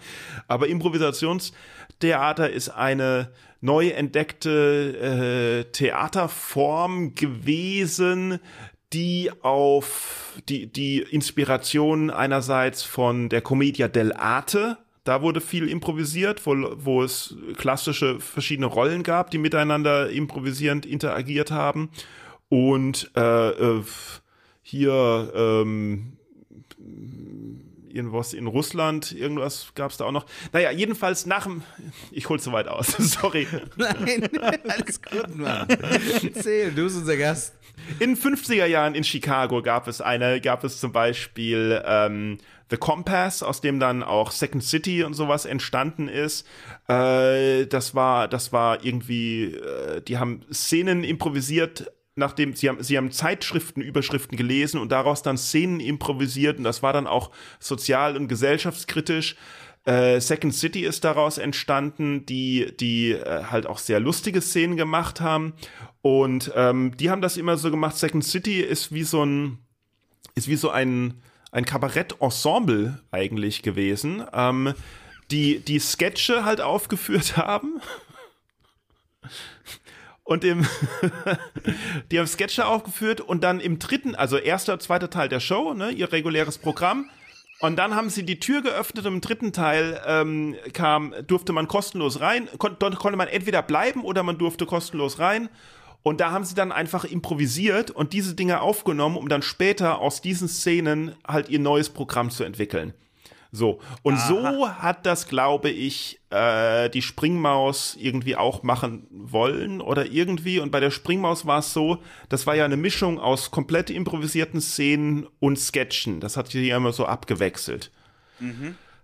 S4: Aber Improvisationstheater ist eine neu entdeckte äh, Theaterform gewesen, die auf die, die Inspiration einerseits von der Commedia dell'arte da wurde viel improvisiert, wo, wo es klassische verschiedene Rollen gab, die miteinander improvisierend interagiert haben. Und äh, äh, hier ähm, irgendwas in Russland, irgendwas gab es da auch noch. Naja, jedenfalls nach dem. Ich hol's so weit aus, sorry.
S1: Nein, alles gut, Mann. Erzähl, du bist unser Gast.
S4: In den 50er Jahren in Chicago gab es eine, gab es zum Beispiel ähm, The Compass, aus dem dann auch Second City und sowas entstanden ist. Äh, das war, das war irgendwie, äh, die haben Szenen improvisiert, nachdem sie haben, sie haben Zeitschriften, Überschriften gelesen und daraus dann Szenen improvisiert und das war dann auch sozial und gesellschaftskritisch. Äh, Second City ist daraus entstanden, die, die äh, halt auch sehr lustige Szenen gemacht haben. Und ähm, die haben das immer so gemacht. Second City ist wie so ein, ist wie so ein, ein Kabarett-Ensemble eigentlich gewesen. Ähm, die die Sketche halt aufgeführt haben. Und im, die haben Sketche aufgeführt und dann im dritten, also erster, zweiter Teil der Show, ne, ihr reguläres Programm. Und dann haben sie die Tür geöffnet und im dritten Teil ähm, kam, durfte man kostenlos rein. Kon konnte man entweder bleiben oder man durfte kostenlos rein. Und da haben sie dann einfach improvisiert und diese Dinge aufgenommen, um dann später aus diesen Szenen halt ihr neues Programm zu entwickeln. So, und
S2: Aha.
S4: so hat das, glaube ich, äh, die Springmaus irgendwie auch machen wollen oder irgendwie. Und bei der Springmaus war es so, das war ja eine Mischung aus komplett improvisierten Szenen und Sketchen. Das hat sich ja immer so abgewechselt.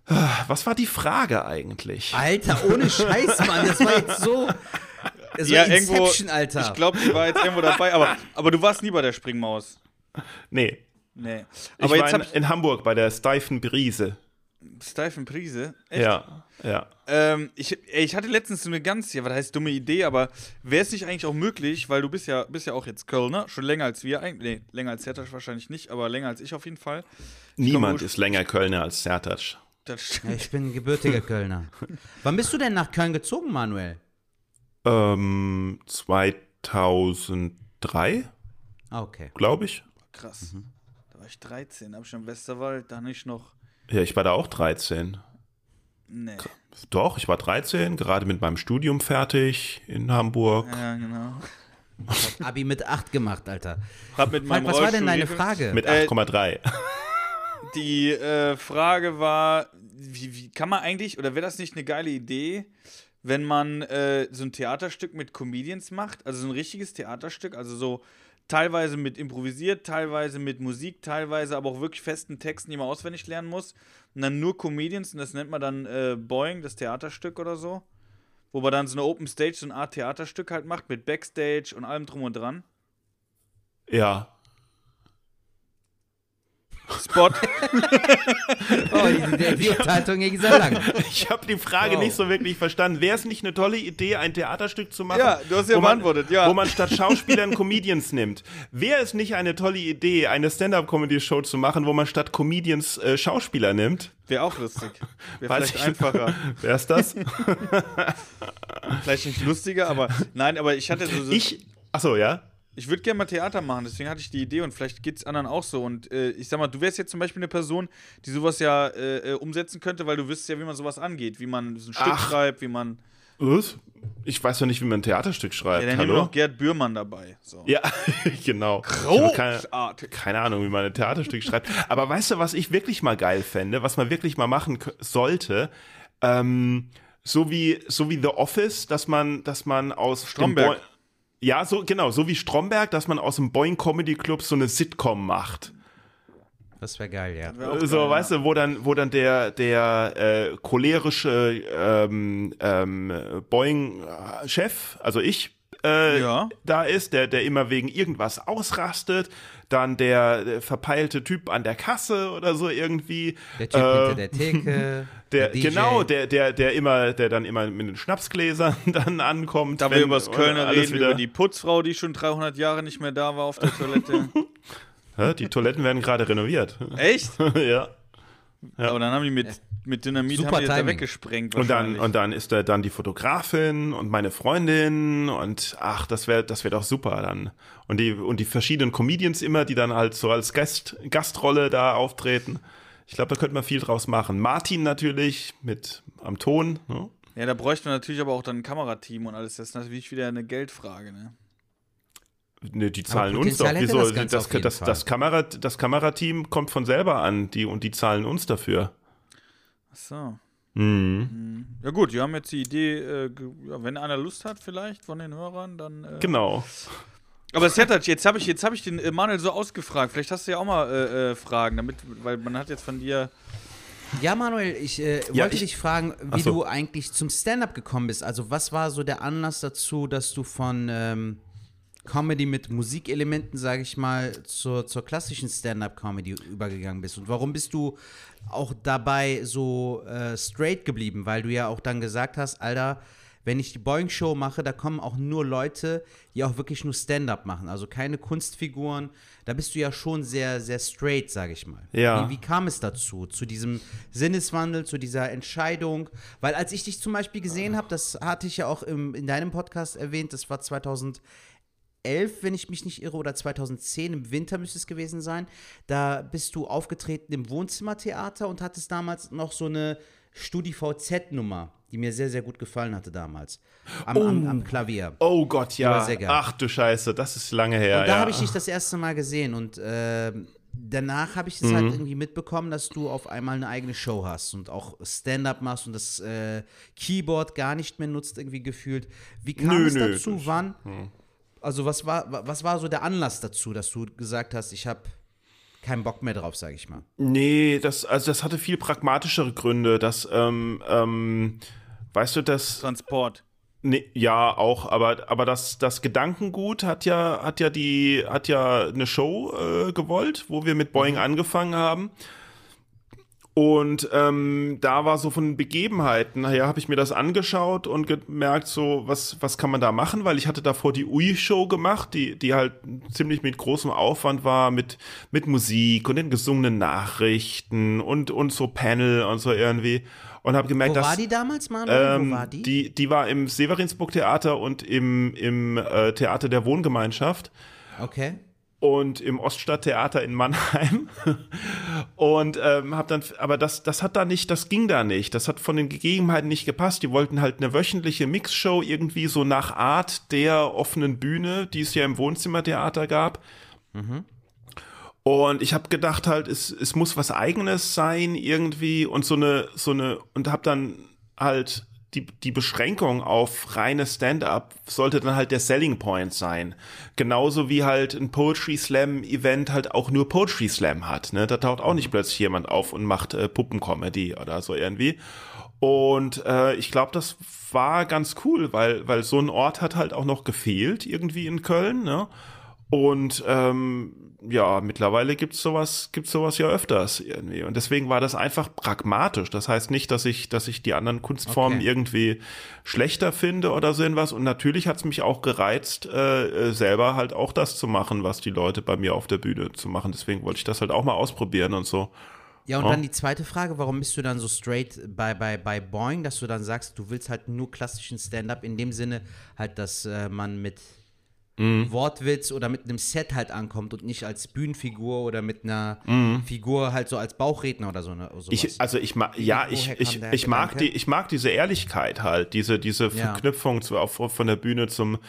S4: Ah, Was war die Frage eigentlich?
S3: Alter, ohne Scheiß, Mann, das war jetzt so. So
S2: ja,
S3: Inception,
S2: irgendwo.
S3: Alter.
S2: Ich glaube, die war jetzt irgendwo dabei, aber, aber du warst nie bei der Springmaus.
S4: Nee,
S2: Nee.
S4: ich
S2: Aber
S4: war
S2: jetzt
S4: in,
S2: hab ich
S4: in Hamburg bei der steifen Brise.
S2: Steifen Prise. Echt?
S4: Ja, ja.
S2: Ähm, ich, ich hatte letztens so eine ganz, ja, was heißt dumme Idee, aber wäre es nicht eigentlich auch möglich, weil du bist ja, bist ja auch jetzt Kölner, schon länger als wir eigentlich, nee, länger als Sertasch wahrscheinlich nicht, aber länger als ich auf jeden Fall.
S4: Niemand ist länger Kölner als Sertac.
S2: Das
S3: Ja, ich bin gebürtiger Kölner. Wann bist du denn nach Köln gezogen, Manuel?
S4: Ähm, 2003,
S3: Ah, okay.
S4: glaube ich.
S2: krass. Da war ich 13, da hab ich schon im Westerwald, da nicht noch,
S4: Ja, ich war da auch 13.
S2: nee.
S4: Doch, ich war 13, gerade mit meinem Studium fertig in Hamburg.
S2: Ja, genau.
S3: Abi mit 8 gemacht, Alter.
S2: Hab mit meinem
S3: was war denn deine Frage?
S4: Mit
S2: Äh,
S4: 8,3.
S2: Die äh, Frage war, wie, wie kann man eigentlich, oder wäre das nicht eine geile Idee, wenn man äh, so ein Theaterstück mit Comedians macht, also so ein richtiges Theaterstück, also so teilweise mit improvisiert, teilweise mit Musik, teilweise aber auch wirklich festen Texten, die man auswendig lernen muss. Und dann nur Comedians, und das nennt man dann äh, Boeing, das Theaterstück oder so. Wo man dann so eine Open Stage, so eine Art Theaterstück halt macht, mit Backstage und allem drum und dran.
S4: Ja.
S2: Spot.
S3: Oh, die, die, Unterhaltung ging sehr lang.
S4: Ich habe die Frage
S3: Wow.
S4: nicht so wirklich verstanden. Wäre es nicht eine tolle Idee, ein Theaterstück zu machen?
S2: Ja, du hast ja
S4: wo man,
S2: beantwortet, ja.
S4: Wo man statt Schauspielern Comedians nimmt. Wäre es nicht eine tolle Idee, eine Stand-Up-Comedy-Show zu machen, wo man statt Comedians äh, Schauspieler nimmt?
S2: Wäre auch lustig. Wäre vielleicht
S4: ich-
S2: einfacher.
S4: Wäre es das?
S2: Vielleicht nicht lustiger, aber nein, aber ich hatte so. so
S4: ich. Achso, ja?
S2: Ich würde gerne mal Theater machen, deswegen hatte ich die Idee und vielleicht geht es anderen auch so. Und äh, ich sag mal, du wärst jetzt zum Beispiel eine Person, die sowas ja äh, äh, umsetzen könnte, weil du wüsstest ja, wie man sowas angeht, wie man so ein Stück
S4: Ach.
S2: schreibt, wie man.
S4: Was? Ich weiß doch nicht, wie man ein Theaterstück
S2: Ja,
S4: schreibt.
S2: dann nehmen wir
S4: Hallo?
S2: noch Gerd Bührmann dabei. So.
S4: Ja, genau. Habe keine,
S2: Großartig.
S4: keine Ahnung, wie man ein Theaterstück schreibt. Aber weißt du, was ich wirklich mal geil fände, was man wirklich mal machen sollte? Ähm, so wie, so wie The Office, dass man, dass man aus
S2: Stromberg.
S4: Ja, so, genau, so wie Stromberg, dass man aus dem Boing Comedy Club so eine Sitcom macht.
S3: Das wäre geil, ja.
S2: Wär
S4: so,
S2: geil,
S4: weißt du, wo dann, wo dann der, der äh, cholerische ähm, ähm, Boeing-Chef, also ich, äh,
S2: Ja.
S4: da ist, der, der immer wegen irgendwas ausrastet, dann der, der verpeilte Typ an der Kasse oder so irgendwie.
S3: Der Typ
S4: äh,
S3: hinter der Theke.
S4: der,
S3: DJ.
S4: genau, der, der, der immer, der dann immer mit den Schnapsgläsern dann ankommt.
S2: Da wir
S4: wenn-
S2: über das Kölner
S4: alles
S2: reden,
S4: wieder-
S2: über die Putzfrau, die schon 300 Jahre nicht mehr da war auf der Toilette.
S4: Die Toiletten werden gerade renoviert.
S2: Echt?
S4: ja.
S2: Aber dann haben die mit, mit Dynamit
S3: Super
S2: haben die da weggesprengt.
S4: Und dann, und dann ist da dann die Fotografin und meine Freundin und ach, das wäre das wär doch super dann. Und die, und die verschiedenen Comedians immer, die dann halt so als Gast, Gastrolle da auftreten. Ich glaube, da könnte man viel draus machen. Martin natürlich mit am Ton. Ne?
S2: Ja, da bräuchte man natürlich aber auch dann ein Kamerateam und alles. Das ist natürlich wieder eine Geldfrage, ne?
S4: Ne, die zahlen uns doch. Wieso?
S3: das
S4: Das, das, das,
S3: Fall.
S4: das, Kamera, das Kamerateam kommt von selber an die, und die zahlen uns dafür.
S2: Ach so.
S4: Mhm.
S2: Ja gut, wir haben jetzt die Idee, äh, wenn einer Lust hat vielleicht von den Hörern, dann... Äh.
S4: Genau.
S2: Aber Sertac, jetzt habe ich, jetzt hab ich den äh, Manuel so ausgefragt. Vielleicht hast du ja auch mal äh, äh, Fragen, damit, weil man hat jetzt von dir...
S3: Ja, Manuel, ich äh,
S4: Ja,
S3: wollte
S4: ich-
S3: dich fragen, wie
S4: so.
S3: du eigentlich zum Stand-up gekommen bist. Also, was war so der Anlass dazu, dass du von ähm, Comedy mit Musikelementen, sage ich mal, zur, zur klassischen Stand-up-Comedy übergegangen bist? Und warum bist du auch dabei so äh, straight geblieben? Weil du ja auch dann gesagt hast, Alter, wenn ich die Boeing Show mache, da kommen auch nur Leute, die auch wirklich nur Stand-up machen, also keine Kunstfiguren. Da bist du ja schon sehr, sehr straight, sage ich mal.
S4: Ja.
S3: Wie, wie kam es dazu, zu diesem Sinneswandel, zu dieser Entscheidung? Weil als ich dich zum Beispiel gesehen habe, das hatte ich ja auch im, in deinem Podcast erwähnt, das war 2011, wenn ich mich nicht irre, oder 2010, im Winter müsste es gewesen sein. Da bist du aufgetreten im Wohnzimmertheater und hattest damals noch so eine StudiVZ-Nummer, die mir sehr, sehr gut gefallen hatte damals. Am, am, am Klavier.
S4: Oh Gott, ja. Ach du Scheiße, das ist lange her.
S3: Und da
S4: ja.
S3: habe ich dich das erste Mal gesehen und ähm, danach habe ich es
S4: Mhm.
S3: halt irgendwie mitbekommen, dass du auf einmal eine eigene Show hast und auch Stand-up machst und das äh, Keyboard gar nicht mehr nutzt, irgendwie gefühlt. Wie kam
S4: Nö,
S3: es
S4: nö,
S3: dazu? Wann? Also was war, wa- was war so der Anlass dazu, dass du gesagt hast, ich habe keinen Bock mehr drauf, sage ich mal.
S4: Nee, das, also das hatte viel pragmatischere Gründe. Das, ähm, ähm, weißt du, das.
S2: Transport.
S4: Nee, ja, auch, aber, aber das, das Gedankengut hat ja, hat ja die, hat ja eine Show äh, gewollt, wo wir mit Boeing angefangen haben. Und ähm, da war so von Begebenheiten her, habe ich mir das angeschaut und gemerkt, so, was, was kann man da machen? Weil ich hatte davor die UI-Show gemacht, die, die halt ziemlich mit großem Aufwand war, mit, mit Musik und den gesungenen Nachrichten und, und so Panel und so irgendwie. Und habe gemerkt,
S3: Wo
S4: dass
S3: war die damals, Manuel?
S4: ähm,
S3: Wo war die?
S4: die? Die war im Severinsburg Theater und im, im äh, Theater der Wohngemeinschaft
S3: Okay.
S4: Und im Oststadttheater in Mannheim. und ähm, hab dann, aber das, das hat da nicht, das ging da nicht. Das hat von den Gegebenheiten nicht gepasst. Die wollten halt eine wöchentliche Mixshow irgendwie so nach Art der offenen Bühne, die es ja im Wohnzimmertheater gab. Und ich habe gedacht halt, es, es muss was eigenes sein irgendwie und so eine, so eine, und habe dann halt die, die Beschränkung auf reine Stand-up sollte dann halt der Selling Point sein. Genauso wie halt ein Poetry Slam Event halt auch nur Poetry Slam hat. Ne? Da taucht auch nicht plötzlich jemand auf und macht äh, Puppencomedy oder so irgendwie. Und äh, ich glaube, das war ganz cool, weil, weil so ein Ort hat halt auch noch gefehlt irgendwie in Köln. Ne? Und ähm, ja, mittlerweile gibt's sowas, gibt's sowas ja öfters irgendwie. Und deswegen war das einfach pragmatisch. Das heißt nicht, dass ich, dass ich die anderen Kunstformen
S3: Okay.
S4: irgendwie schlechter finde oder so irgendwas. Und natürlich hat's mich auch gereizt, äh, äh, selber halt auch das zu machen, was die Leute bei mir auf der Bühne zu machen. Deswegen wollte ich das halt auch mal ausprobieren und so.
S3: Ja, und
S4: Ja.
S3: dann die zweite Frage, warum bist du dann so straight bei, bei, bei Boeing, dass du dann sagst, du willst halt nur klassischen Stand-up, in dem Sinne halt, dass äh, man mit
S4: Mhm.
S3: Wortwitz oder mit einem Set halt ankommt und nicht als Bühnenfigur oder mit einer
S4: Mhm.
S3: Figur halt so als Bauchredner oder so. Ne, sowas.
S4: Ich, also ich mag, ja, ich, ich, ich mag die, ich mag diese Ehrlichkeit halt, diese, diese
S3: Ja.
S4: Verknüpfung zu, auf, von der Bühne zum,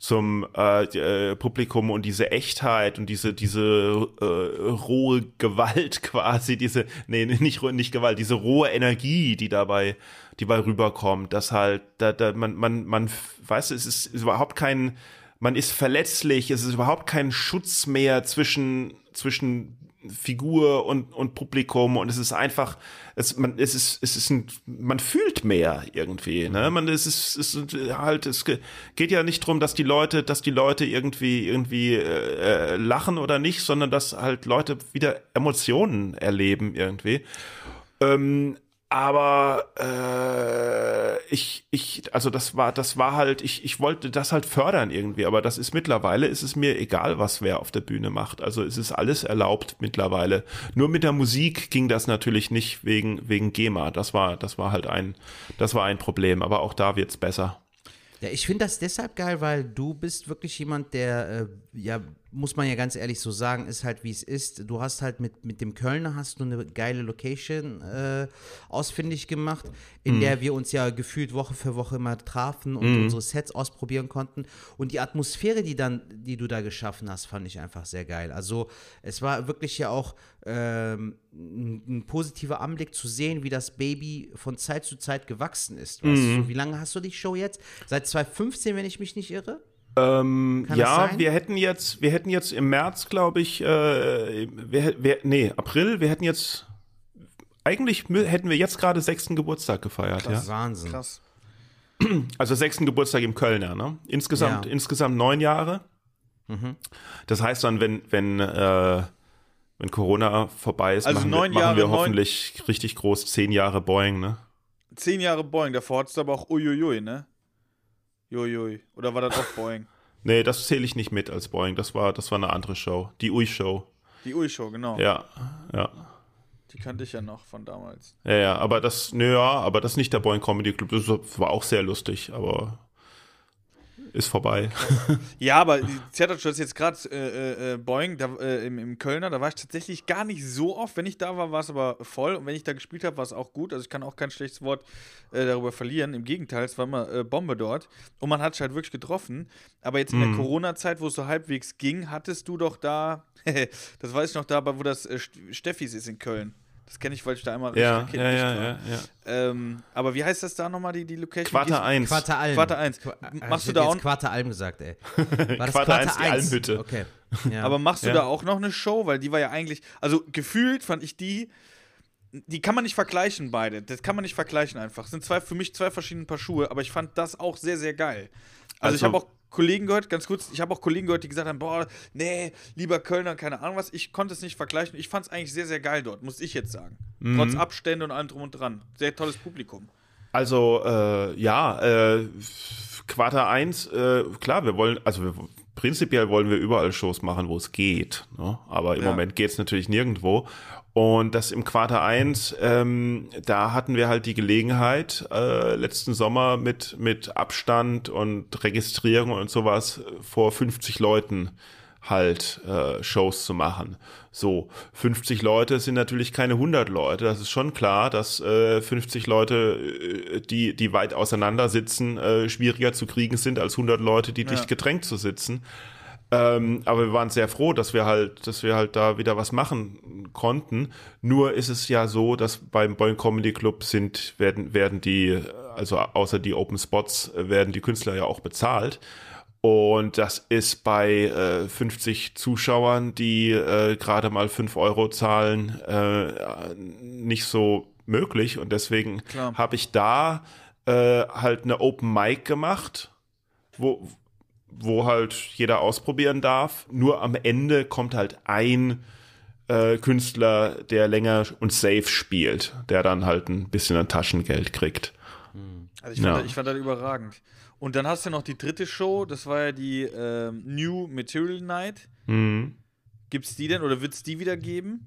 S4: zum äh, äh, Publikum und diese Echtheit und diese, diese äh, rohe Gewalt quasi, diese, nee, nicht, nicht Gewalt, diese rohe Energie, die dabei, die dabei rüberkommt, dass halt, da, da, man, man, man, weißt du, es ist überhaupt kein, man ist verletzlich, es ist überhaupt kein Schutz mehr zwischen, zwischen Figur und, und Publikum und es ist einfach, es, man, es ist, es ist ein, man fühlt mehr irgendwie, ne? Man, es ist, es ist halt, es ge- geht ja nicht drum, dass die Leute, dass die Leute irgendwie, irgendwie äh, äh, lachen oder nicht, sondern dass halt Leute wieder Emotionen erleben irgendwie. Ähm, aber äh, ich, ich, also das war, das war halt, ich, ich wollte das halt fördern irgendwie, aber das ist mittlerweile, ist es mir egal, was wer auf der Bühne macht. Also es ist alles erlaubt mittlerweile. Nur mit der Musik ging das natürlich nicht wegen, wegen GEMA. Das war, das war halt ein, das war ein Problem, aber auch da wird's besser.
S3: Ja, ich finde das deshalb geil, weil du bist wirklich jemand, der, äh, ja, muss man ja ganz ehrlich so sagen, ist halt wie es ist. Du hast halt mit, mit dem Kölner hast du eine geile Location äh, ausfindig gemacht, in
S4: Mhm.
S3: der wir uns ja gefühlt Woche für Woche immer trafen und unsere Sets ausprobieren konnten. Und die Atmosphäre, die dann, die du da geschaffen hast, fand ich einfach sehr geil. Also es war wirklich ja auch ähm, ein, ein positiver Anblick zu sehen, wie das Baby von Zeit zu Zeit gewachsen ist.
S4: Mhm.
S3: so, wie lange hast du die Show jetzt? Seit 2015, wenn ich mich nicht irre?
S4: Ähm, ja, wir hätten jetzt, wir hätten jetzt im März, glaube ich, äh, wir, wir, nee, April, wir hätten jetzt, eigentlich hätten wir jetzt gerade sechsten Geburtstag gefeiert, ja.
S3: Wahnsinn.
S2: Krass.
S4: Also sechsten Geburtstag im Kölner, ne? Insgesamt,
S3: Ja.
S4: insgesamt neun Jahre. Das heißt dann, wenn, wenn, äh, wenn Corona vorbei ist,
S2: Also
S4: machen,
S2: neun
S4: wir, machen wir
S2: Jahre,
S4: hoffentlich richtig groß zehn Jahre Boeing, ne?
S2: Zehn Jahre Boeing, davor hattest du aber auch uiuiui, ne? Jojoi. Oder war das auch Boeing?
S4: Nee, das zähle ich nicht mit als Boeing. Das war, das war eine andere Show. Die Ui-Show.
S2: Die Ui-Show, genau.
S4: Ja, ja.
S2: Die kannte ich ja noch von damals.
S4: Ja, ja, aber das, nö, ja, aber das ist nicht der Boeing Comedy Club. Das war auch sehr lustig, aber ist vorbei.
S2: Ja, aber die Theaterstolz jetzt gerade äh, äh, Boeing da, äh, im, im Kölner, da war ich tatsächlich gar nicht so oft. Wenn ich da war, war es aber voll. Und wenn ich da gespielt habe, war es auch gut. Also ich kann auch kein schlechtes Wort äh, darüber verlieren. Im Gegenteil, es war immer äh, Bombe dort. Und man hat sich halt wirklich getroffen. Aber jetzt in der Corona-Zeit, wo es so halbwegs ging, hattest du doch da, das weiß ich noch da, wo das äh, Steffis ist in Köln. Das kenne ich, weil ich da einmal
S4: Ja,
S2: richtig
S4: ja, ja, ja, ja.
S2: Ähm, aber wie heißt das da nochmal, die, die Location?
S4: Quarter
S2: Gehst-
S4: 1.
S3: Quarter Alm.
S2: Quarter eins.
S3: Qu-
S2: Machst
S3: ich
S2: du da auch-
S3: Quarter Alm gesagt, ey. War das
S4: Quarter eins, die Almhütte.
S3: Okay. Ja.
S2: Aber machst du
S4: Ja.
S2: da auch noch eine Show? Weil die war ja eigentlich, also gefühlt fand ich die, die kann man nicht vergleichen, beide. Das kann man nicht vergleichen einfach. Das sind zwei, für mich zwei verschiedene Paar Schuhe, aber ich fand das auch sehr, sehr geil. Also, ich
S4: Also-
S2: habe auch Kollegen gehört, ganz kurz, ich habe auch Kollegen gehört, die gesagt haben, boah, nee, lieber Kölner, keine Ahnung was. Ich konnte es nicht vergleichen. Ich fand es eigentlich sehr, sehr geil dort, muss ich jetzt sagen. Trotz Abstände und allem drum und dran. Sehr tolles Publikum.
S4: Also, äh, ja, äh, Quarter 1, äh, klar, wir wollen, also wir, prinzipiell wollen wir überall Shows machen, wo es geht. Ne? Aber im
S2: Ja.
S4: Moment geht es natürlich nirgendwo. Und das im Quarter 1, ähm, da hatten wir halt die Gelegenheit, äh, letzten Sommer mit, mit Abstand und Registrierung und sowas vor 50 Leuten halt äh, Shows zu machen. So, 50 Leute sind natürlich keine 100 Leute. Das ist schon klar, dass äh, 50 Leute, äh, die, die weit auseinander sitzen, äh, schwieriger zu kriegen sind als 100 Leute, die dicht gedrängt zu sitzen. Ähm, aber wir waren sehr froh, dass wir halt, dass wir halt da wieder was machen konnten. Nur ist es ja so, dass beim Boeing Comedy Club sind, werden, werden die, also außer die Open Spots, äh, werden die Künstler ja auch bezahlt. Und das ist bei äh, 50 Zuschauern, die äh, gerade mal 5 Euro zahlen, äh, nicht so möglich. Und deswegen habe ich da äh, halt eine Open Mic gemacht, wo, wo halt jeder ausprobieren darf. Nur am Ende kommt halt ein äh, Künstler, der länger und safe spielt, der dann halt ein bisschen an Taschengeld kriegt.
S2: Also ich fand,
S4: Ja.
S2: das, ich fand das überragend. Und dann hast du noch die dritte Show, das war ja die ähm, New Material Night.
S4: Mhm.
S2: Gibt's die denn oder wird es die wieder geben?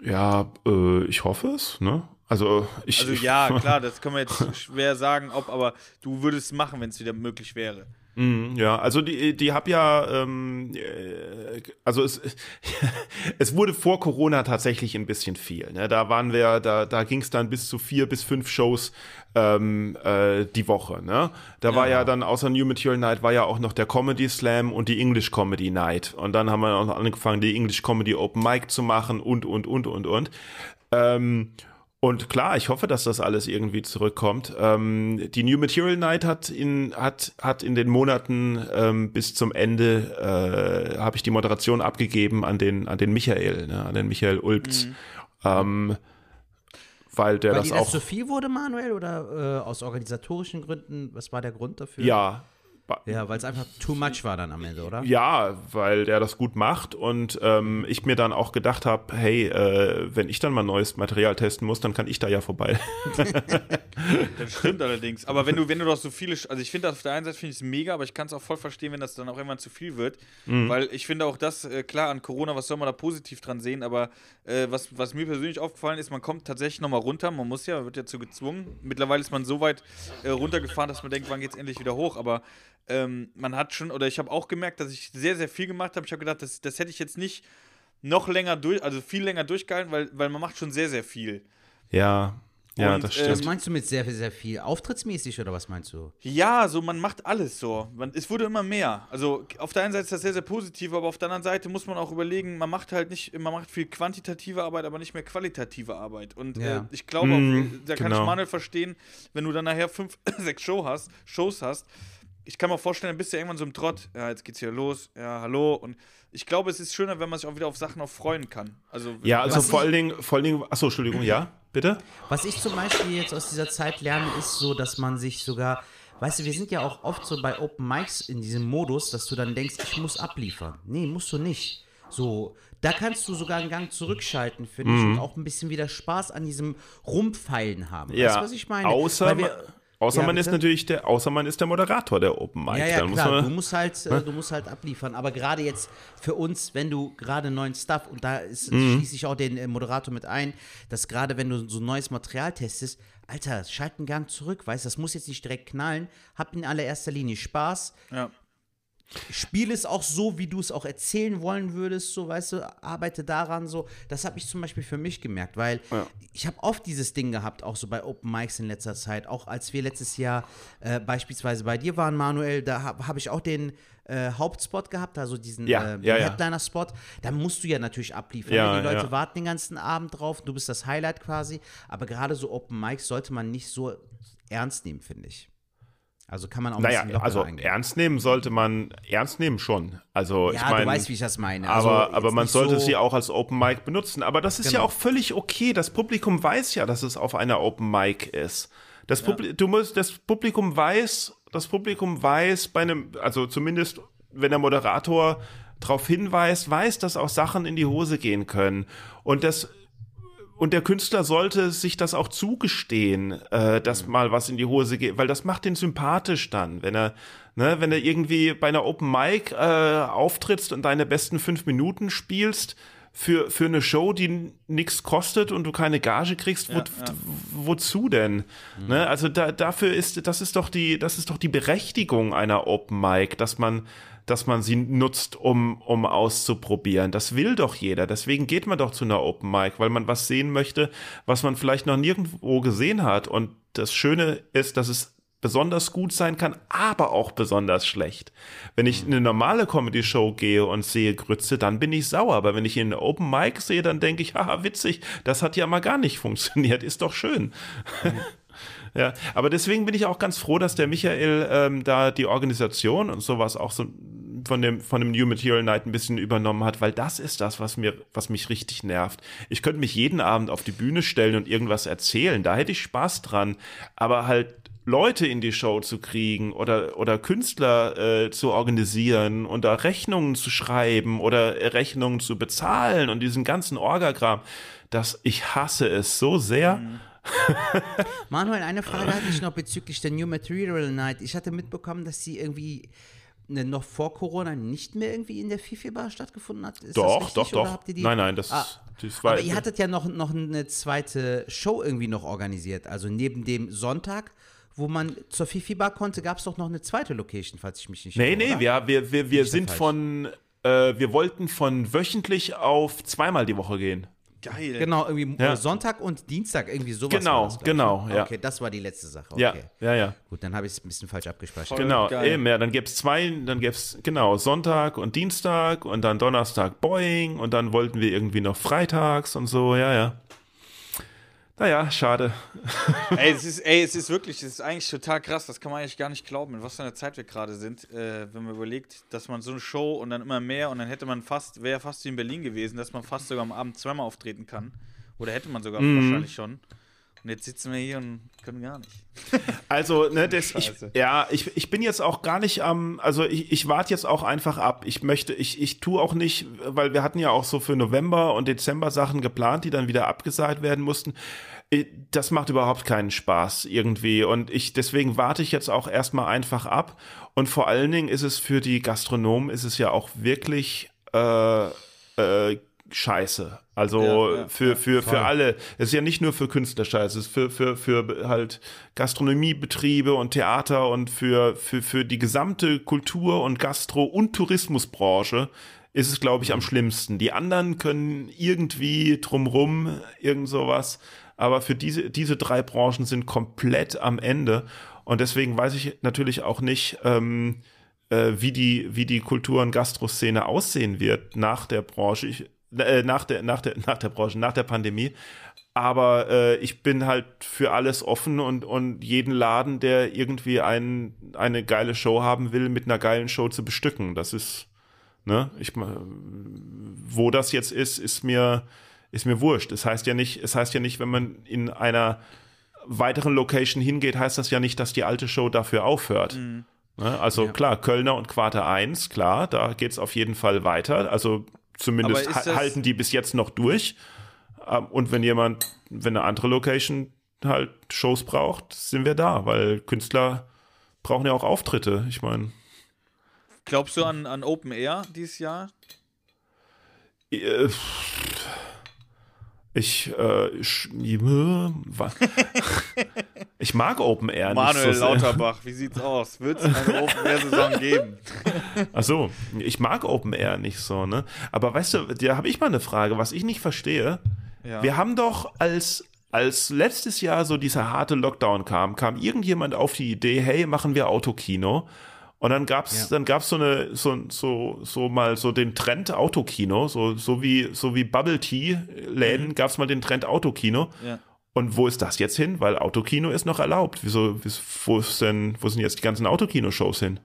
S4: Ja, äh, ich hoffe es, ne? Also ich.
S2: Also ja, klar, das können wir jetzt schwer sagen, ob, aber du würdest es machen, wenn es wieder möglich wäre.
S4: Mm, Ja, also die, die hab ja, ähm, äh, also es, es wurde vor Corona tatsächlich ein bisschen viel. Ne? Da waren wir, da, da ging es dann bis zu vier bis fünf Shows ähm, äh, die Woche. Ne? Da war ja dann außer New Material Night war ja auch noch der Comedy Slam und die English Comedy Night. Und dann haben wir auch noch angefangen, die English Comedy Open Mic zu machen und und und und und. Ähm, und klar, ich hoffe, dass das alles irgendwie zurückkommt. Ähm, die New Material Night hat in, hat, hat in den Monaten ähm, bis zum Ende, äh, habe ich die Moderation abgegeben an den, an den Michael, ne, an den Michael Ulbz. Ähm, weil der
S3: Weil
S4: das auch.
S3: zu viel wurde, Manuel, oder äh, aus organisatorischen Gründen? Was war der Grund dafür?
S4: ja,
S3: Ja, weil es einfach too much war dann am Ende, oder?
S4: Ja, weil der das gut macht und ähm, ich mir dann auch gedacht habe, hey, äh, wenn ich dann mal neues Material testen muss, dann kann ich da ja vorbei.
S2: Das stimmt allerdings. Aber wenn du, wenn du doch so viele, also ich finde das auf der einen Seite finde ich es mega, aber ich kann es auch voll verstehen, wenn das dann auch irgendwann zu viel wird. Weil ich finde auch das, äh, klar, an Corona, was soll man da positiv dran sehen, aber äh, was, was mir persönlich aufgefallen ist, man kommt tatsächlich nochmal runter, man muss ja, man wird ja zu gezwungen. Mittlerweile ist man so weit äh, runtergefahren, dass man denkt, wann geht es endlich wieder hoch, aber ähm, man hat schon, oder ich habe auch gemerkt, dass ich sehr, sehr viel gemacht habe. Ich habe gedacht, das, das hätte ich jetzt nicht noch länger durch, also viel länger durchgehalten, weil, weil man macht schon sehr, sehr viel.
S4: ja, ja,
S2: Und,
S4: das
S2: äh,
S4: stimmt.
S3: Was meinst du mit sehr, sehr viel? Auftrittsmäßig oder was meinst du?
S2: Ja, so man macht alles so. Man, es wurde immer mehr. Also auf der einen Seite ist das sehr, sehr positiv, aber auf der anderen Seite muss man auch überlegen, man macht halt nicht, man macht viel quantitative Arbeit, aber nicht mehr qualitative Arbeit. Und
S3: Ja.
S2: äh, ich glaube,
S4: Mm,
S2: da kann
S4: genau.
S2: ich Manuel verstehen, wenn du dann nachher fünf, sechs Show hast, Shows hast. Ich kann mir vorstellen, dann bist du irgendwann so im Trott. Ja, jetzt geht's hier los. Ja, hallo. Und ich glaube, es ist schöner, wenn man sich auch wieder auf Sachen auch freuen kann. Also,
S4: Ja, also vor allen Dingen, vor allen Dingen, achso, Entschuldigung, ja, bitte?
S3: Was ich zum Beispiel jetzt aus dieser Zeit lerne, ist so, dass man sich sogar, weißt du, wir sind ja auch oft so bei Open Mics in diesem Modus, dass du dann denkst, ich muss abliefern. Nee, musst du nicht. So, da kannst du sogar einen Gang zurückschalten, finde ich, und auch ein bisschen wieder Spaß an diesem Rumpfeilen haben.
S4: Mhm. Ja,
S3: Weißt du, was ich meine?
S4: außer
S3: Weil wir,
S4: Außer
S3: Ja,
S4: man ist
S3: bitte?
S4: natürlich der, außer man ist der Moderator der Open Mic.
S3: Ja, ja,
S4: Dann muss
S3: klar.
S4: man,
S3: du musst halt, äh, du musst halt abliefern. Aber gerade jetzt für uns, wenn du gerade neuen Stuff und da ist,
S4: Mhm.
S3: schließe ich auch den äh, Moderator mit ein, dass gerade wenn du so neues Material testest, Alter, schalt einen Gang zurück, weißt, das muss jetzt nicht direkt knallen. Hab in allererster Linie Spaß.
S2: Ja.
S3: Spiel es auch so, wie du es auch erzählen wollen würdest, so, weißt du, arbeite daran so. Das habe ich zum Beispiel für mich gemerkt, weil ich habe oft dieses Ding gehabt, auch so bei Open Mics in letzter Zeit, auch als wir letztes Jahr äh, beispielsweise bei dir waren, Manuel, da habe hab ich auch den äh, Hauptspot gehabt, also diesen
S4: Ja,
S3: äh,
S4: ja, ja.
S3: Headliner-Spot, da musst du ja natürlich abliefern.
S4: Ja,
S3: ne? Die Leute
S4: ja.
S3: warten den ganzen Abend drauf, du bist das Highlight quasi, aber gerade so Open Mics sollte man nicht so ernst nehmen, finde ich. Also kann man auch ein
S4: naja,
S3: bisschen lockerer
S4: also
S3: eingehen.
S4: ernst nehmen sollte man, ernst nehmen schon. Also ich
S3: Ja,
S4: meine,
S3: du weißt, wie ich das meine.
S4: aber,
S3: Also,
S4: aber
S3: jetzt
S4: man sollte
S3: so-
S4: sie auch als Open Mic benutzen. Aber das ist ja
S3: Genau.
S4: auch völlig okay. Das Publikum weiß ja, dass es auf einer Open Mic ist. Das, Publi du musst, das Publikum weiß, das Publikum weiß bei einem, also zumindest wenn der Moderator darauf hinweist, weiß, dass auch Sachen in die Hose gehen können. Und das und der Künstler sollte sich das auch zugestehen, äh, dass mal was in die Hose geht, weil das macht den sympathisch dann, wenn er, ne, wenn er irgendwie bei einer Open Mic äh, auftrittst und deine besten fünf Minuten spielst für, für eine Show, die nichts kostet und du keine Gage kriegst, wo, wozu denn? Ne? Also da, dafür ist, das ist doch die, das ist doch die Berechtigung einer Open Mic, dass man dass man sie nutzt, um, um auszuprobieren. Das will doch jeder. Deswegen geht man doch zu einer Open Mic, weil man was sehen möchte, was man vielleicht noch nirgendwo gesehen hat. Und das Schöne ist, dass es besonders gut sein kann, aber auch besonders schlecht. Wenn ich in eine normale Comedy-Show gehe und sehe Grütze, dann bin ich sauer. Aber wenn ich in eine Open Mic sehe, dann denke ich, haha, witzig, das hat ja mal gar nicht funktioniert, ist doch schön. Ja, aber deswegen bin ich auch ganz froh, dass der Michael ähm, da die Organisation und sowas auch so von dem, von dem New Material Night ein bisschen übernommen hat, weil das ist das, was mir, was mich richtig nervt. Ich könnte mich jeden Abend auf die Bühne stellen und irgendwas erzählen, da hätte ich Spaß dran, aber halt Leute in die Show zu kriegen oder, oder Künstler äh, zu organisieren und da Rechnungen zu schreiben oder Rechnungen zu bezahlen und diesen ganzen Orgagramm, das, ich hasse es so sehr.
S3: Manuel, eine Frage hatte ich noch bezüglich der New Material Night. Ich hatte mitbekommen, dass sie irgendwie ne, noch vor Corona nicht mehr irgendwie in der Fifi Bar stattgefunden hat. Ist
S4: Doch,
S3: das richtig,
S4: doch, doch.
S3: Die?
S4: Nein, nein, das-
S3: ah,
S4: das war-
S3: Aber ihr hattet ja noch, noch eine zweite Show irgendwie noch organisiert. Also neben dem Sonntag, wo man zur Fifi Bar konnte, gab es doch noch eine zweite Location, falls ich mich nicht
S4: Nee,
S3: irre,
S4: nee,
S3: oder?
S4: wir, wir, wir, sind von, äh, wir wollten von wöchentlich auf zweimal die Woche gehen.
S2: Geil.
S3: Genau, irgendwie
S4: Ja.
S3: äh, Sonntag und Dienstag, irgendwie sowas.
S4: Genau,
S3: war das,
S4: genau,
S3: ne?
S4: ja.
S3: Okay, das war die letzte Sache. Okay.
S4: Ja, ja, ja.
S3: Gut, dann habe ich es ein bisschen falsch abgespeichert.
S2: Voll
S4: Genau,
S2: geil.
S4: eben, ja, dann gäbe es zwei, dann gäbe es, genau, Sonntag und Dienstag und dann Donnerstag Boeing und dann wollten wir irgendwie noch freitags und so, ja, ja. Naja, schade.
S2: ey, es ist, ey, es ist wirklich, es ist eigentlich total krass. Das kann man eigentlich gar nicht glauben, in was für einer Zeit wir gerade sind. Äh, wenn man überlegt, dass man so eine Show und dann immer mehr und dann hätte man fast, wäre fast wie in Berlin gewesen, dass man fast sogar am Abend zweimal auftreten kann. Oder hätte man sogar
S4: Mhm.
S2: wahrscheinlich schon. Und jetzt sitzen wir hier und können gar nicht.
S4: Also, ne, das, ich, ja, ich, ich bin jetzt auch gar nicht am, also ich, ich warte jetzt auch einfach ab. Ich möchte, ich, ich tue auch nicht, weil wir hatten ja auch so für November und Dezember Sachen geplant, die dann wieder abgesagt werden mussten. Äh, Das macht überhaupt keinen Spaß irgendwie. Und ich, deswegen warte ich jetzt auch erstmal einfach ab. Und vor allen Dingen ist es für die Gastronomen, ist es ja auch wirklich äh, äh, scheiße. Also
S2: Ja, ja,
S4: für, für, für alle. Es ist ja nicht nur für Künstler scheiße, es ist für, für, für halt Gastronomiebetriebe und Theater und für, für, für die gesamte Kultur- und Gastro- und Tourismusbranche ist es, glaube ich, am schlimmsten. Die anderen können irgendwie drumrum, irgend sowas. Aber für diese, diese drei Branchen sind komplett am Ende. Und deswegen weiß ich natürlich auch nicht, ähm, äh, wie die, wie die Kultur- und Gastroszene aussehen wird nach der Branche, ich, äh, nach der, nach der, nach der Branche, nach der Pandemie. Aber äh, ich bin halt für alles offen und, und jeden Laden, der irgendwie ein, eine geile Show haben will, mit einer geilen Show zu bestücken. Das ist, ne, ich, wo das jetzt ist, ist mir, ist mir wurscht. Es heißt ja nicht, es heißt ja nicht, wenn man in einer weiteren Location hingeht, heißt das ja nicht, dass die alte Show dafür aufhört. Ne? Also klar, Kölner und Quarter 1, klar, da geht es auf jeden Fall weiter. Also zumindest ha- halten die bis jetzt noch durch. Ähm, Und wenn jemand, wenn eine andere Location halt Shows braucht, sind wir da, weil Künstler brauchen ja auch Auftritte. Ich meine,
S2: Glaubst du an, an Open Air dieses Jahr?
S4: äh, ich, äh, ich, ich mag Open Air
S2: Manuel
S4: nicht so sehr.
S2: Lauterbach, wie sieht's aus? Wird es eine Open Air Saison geben?
S4: Ach so, ich mag Open Air nicht so, ne? Aber weißt du, da habe ich mal eine Frage, was ich nicht verstehe.
S2: Ja.
S4: Wir haben doch als als letztes Jahr so dieser harte Lockdown kam, kam irgendjemand auf die Idee, hey, machen wir Autokino. Und dann gab's,
S3: Ja.
S4: dann gab's so eine, so, so, so mal so den Trend Autokino, so, so wie, so wie Bubble Tea Läden gab's mal den Trend Autokino.
S2: Ja.
S4: Und wo ist das jetzt hin? Weil Autokino ist noch erlaubt. Wieso, wieso- wo ist denn, wo sind jetzt die ganzen Autokino-Shows hin?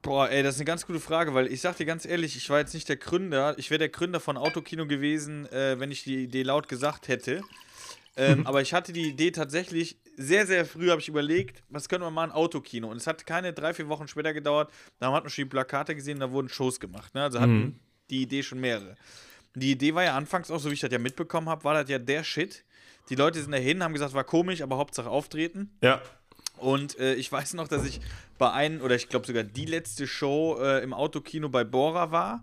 S2: Boah, ey, das ist eine ganz gute Frage, weil ich sag dir ganz ehrlich, ich war jetzt nicht der Gründer. Ich wäre der Gründer von Autokino gewesen, äh, wenn ich die Idee laut gesagt hätte. Ähm, aber ich hatte die Idee tatsächlich sehr, sehr früh, habe ich überlegt, was können wir machen, Autokino. Und es hat keine drei, vier Wochen später gedauert. Da hat man schon die Plakate gesehen, da wurden Shows gemacht. Ne? Also hatten die Idee schon mehrere. Die Idee war ja anfangs auch, so wie ich das ja mitbekommen habe, war das ja der Shit. Die Leute sind dahin, haben gesagt, war komisch, aber Hauptsache auftreten.
S4: Ja.
S2: Und äh, ich weiß noch, dass ich bei einem, oder ich glaube sogar die letzte Show äh, im Autokino bei Bora war.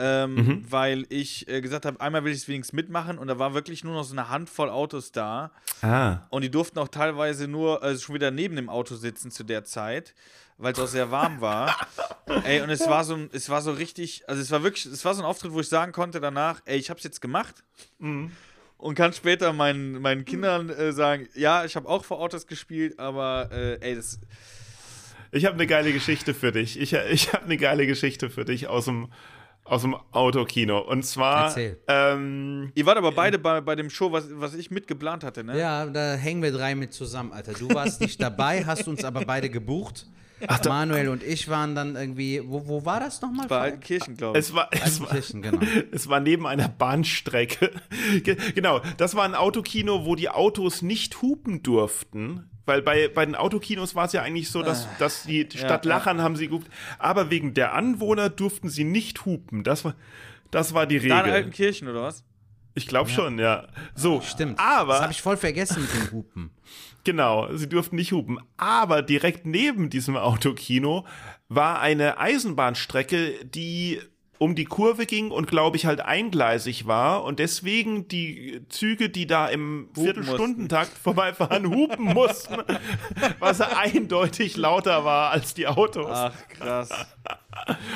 S2: Ähm, Weil ich äh, gesagt habe, einmal will ich es wenigstens mitmachen und da war wirklich nur noch so eine Handvoll Autos da.
S4: Ah.
S2: Und die durften auch teilweise nur also schon wieder neben dem Auto sitzen zu der Zeit, weil es auch sehr warm war. ey, und es war so es war so richtig, also es war wirklich, es war so ein Auftritt, wo ich sagen konnte danach, ey, ich hab's jetzt gemacht. Und kann später meinen, meinen Kindern äh, sagen, ja, ich habe auch vor Autos gespielt, aber äh, ey, das.
S4: Ich habe eine geile Geschichte für dich. Ich, ich habe eine geile Geschichte für dich aus dem, aus dem Autokino. Und zwar,
S3: Erzähl.
S4: ähm,
S2: Ihr wart aber beide bei, bei dem Show, was, was ich mitgeplant hatte, ne?
S3: Ja, da hängen wir drei mit zusammen, Alter. Du warst nicht dabei, hast uns aber beide gebucht. Manuel und ich waren dann irgendwie, wo, wo war das nochmal?
S2: Bei Altenkirchen, glaube ich.
S4: es war, es war,
S3: genau.
S4: es war neben einer Bahnstrecke. Ge- genau, das war ein Autokino, wo die Autos nicht hupen durften. Weil bei, bei den Autokinos war es ja eigentlich so, dass, dass die Stadt
S2: ja.
S4: Lachern haben sie gehupt. Aber wegen der Anwohner durften sie nicht hupen. Das war, das war die
S2: Da in
S4: Regel.
S2: Altenkirchen, oder was?
S4: Ich glaube schon, ja. So,
S3: Stimmt.
S4: Aber
S3: Das habe ich voll vergessen mit den Hupen.
S4: Genau, sie durften nicht hupen. Aber direkt neben diesem Autokino war eine Eisenbahnstrecke, die um die Kurve ging und glaube ich halt eingleisig war und deswegen die Züge, die da im Viertelstundentakt vorbeifahren, hupen mussten, was eindeutig lauter war als die Autos.
S2: Ach, krass.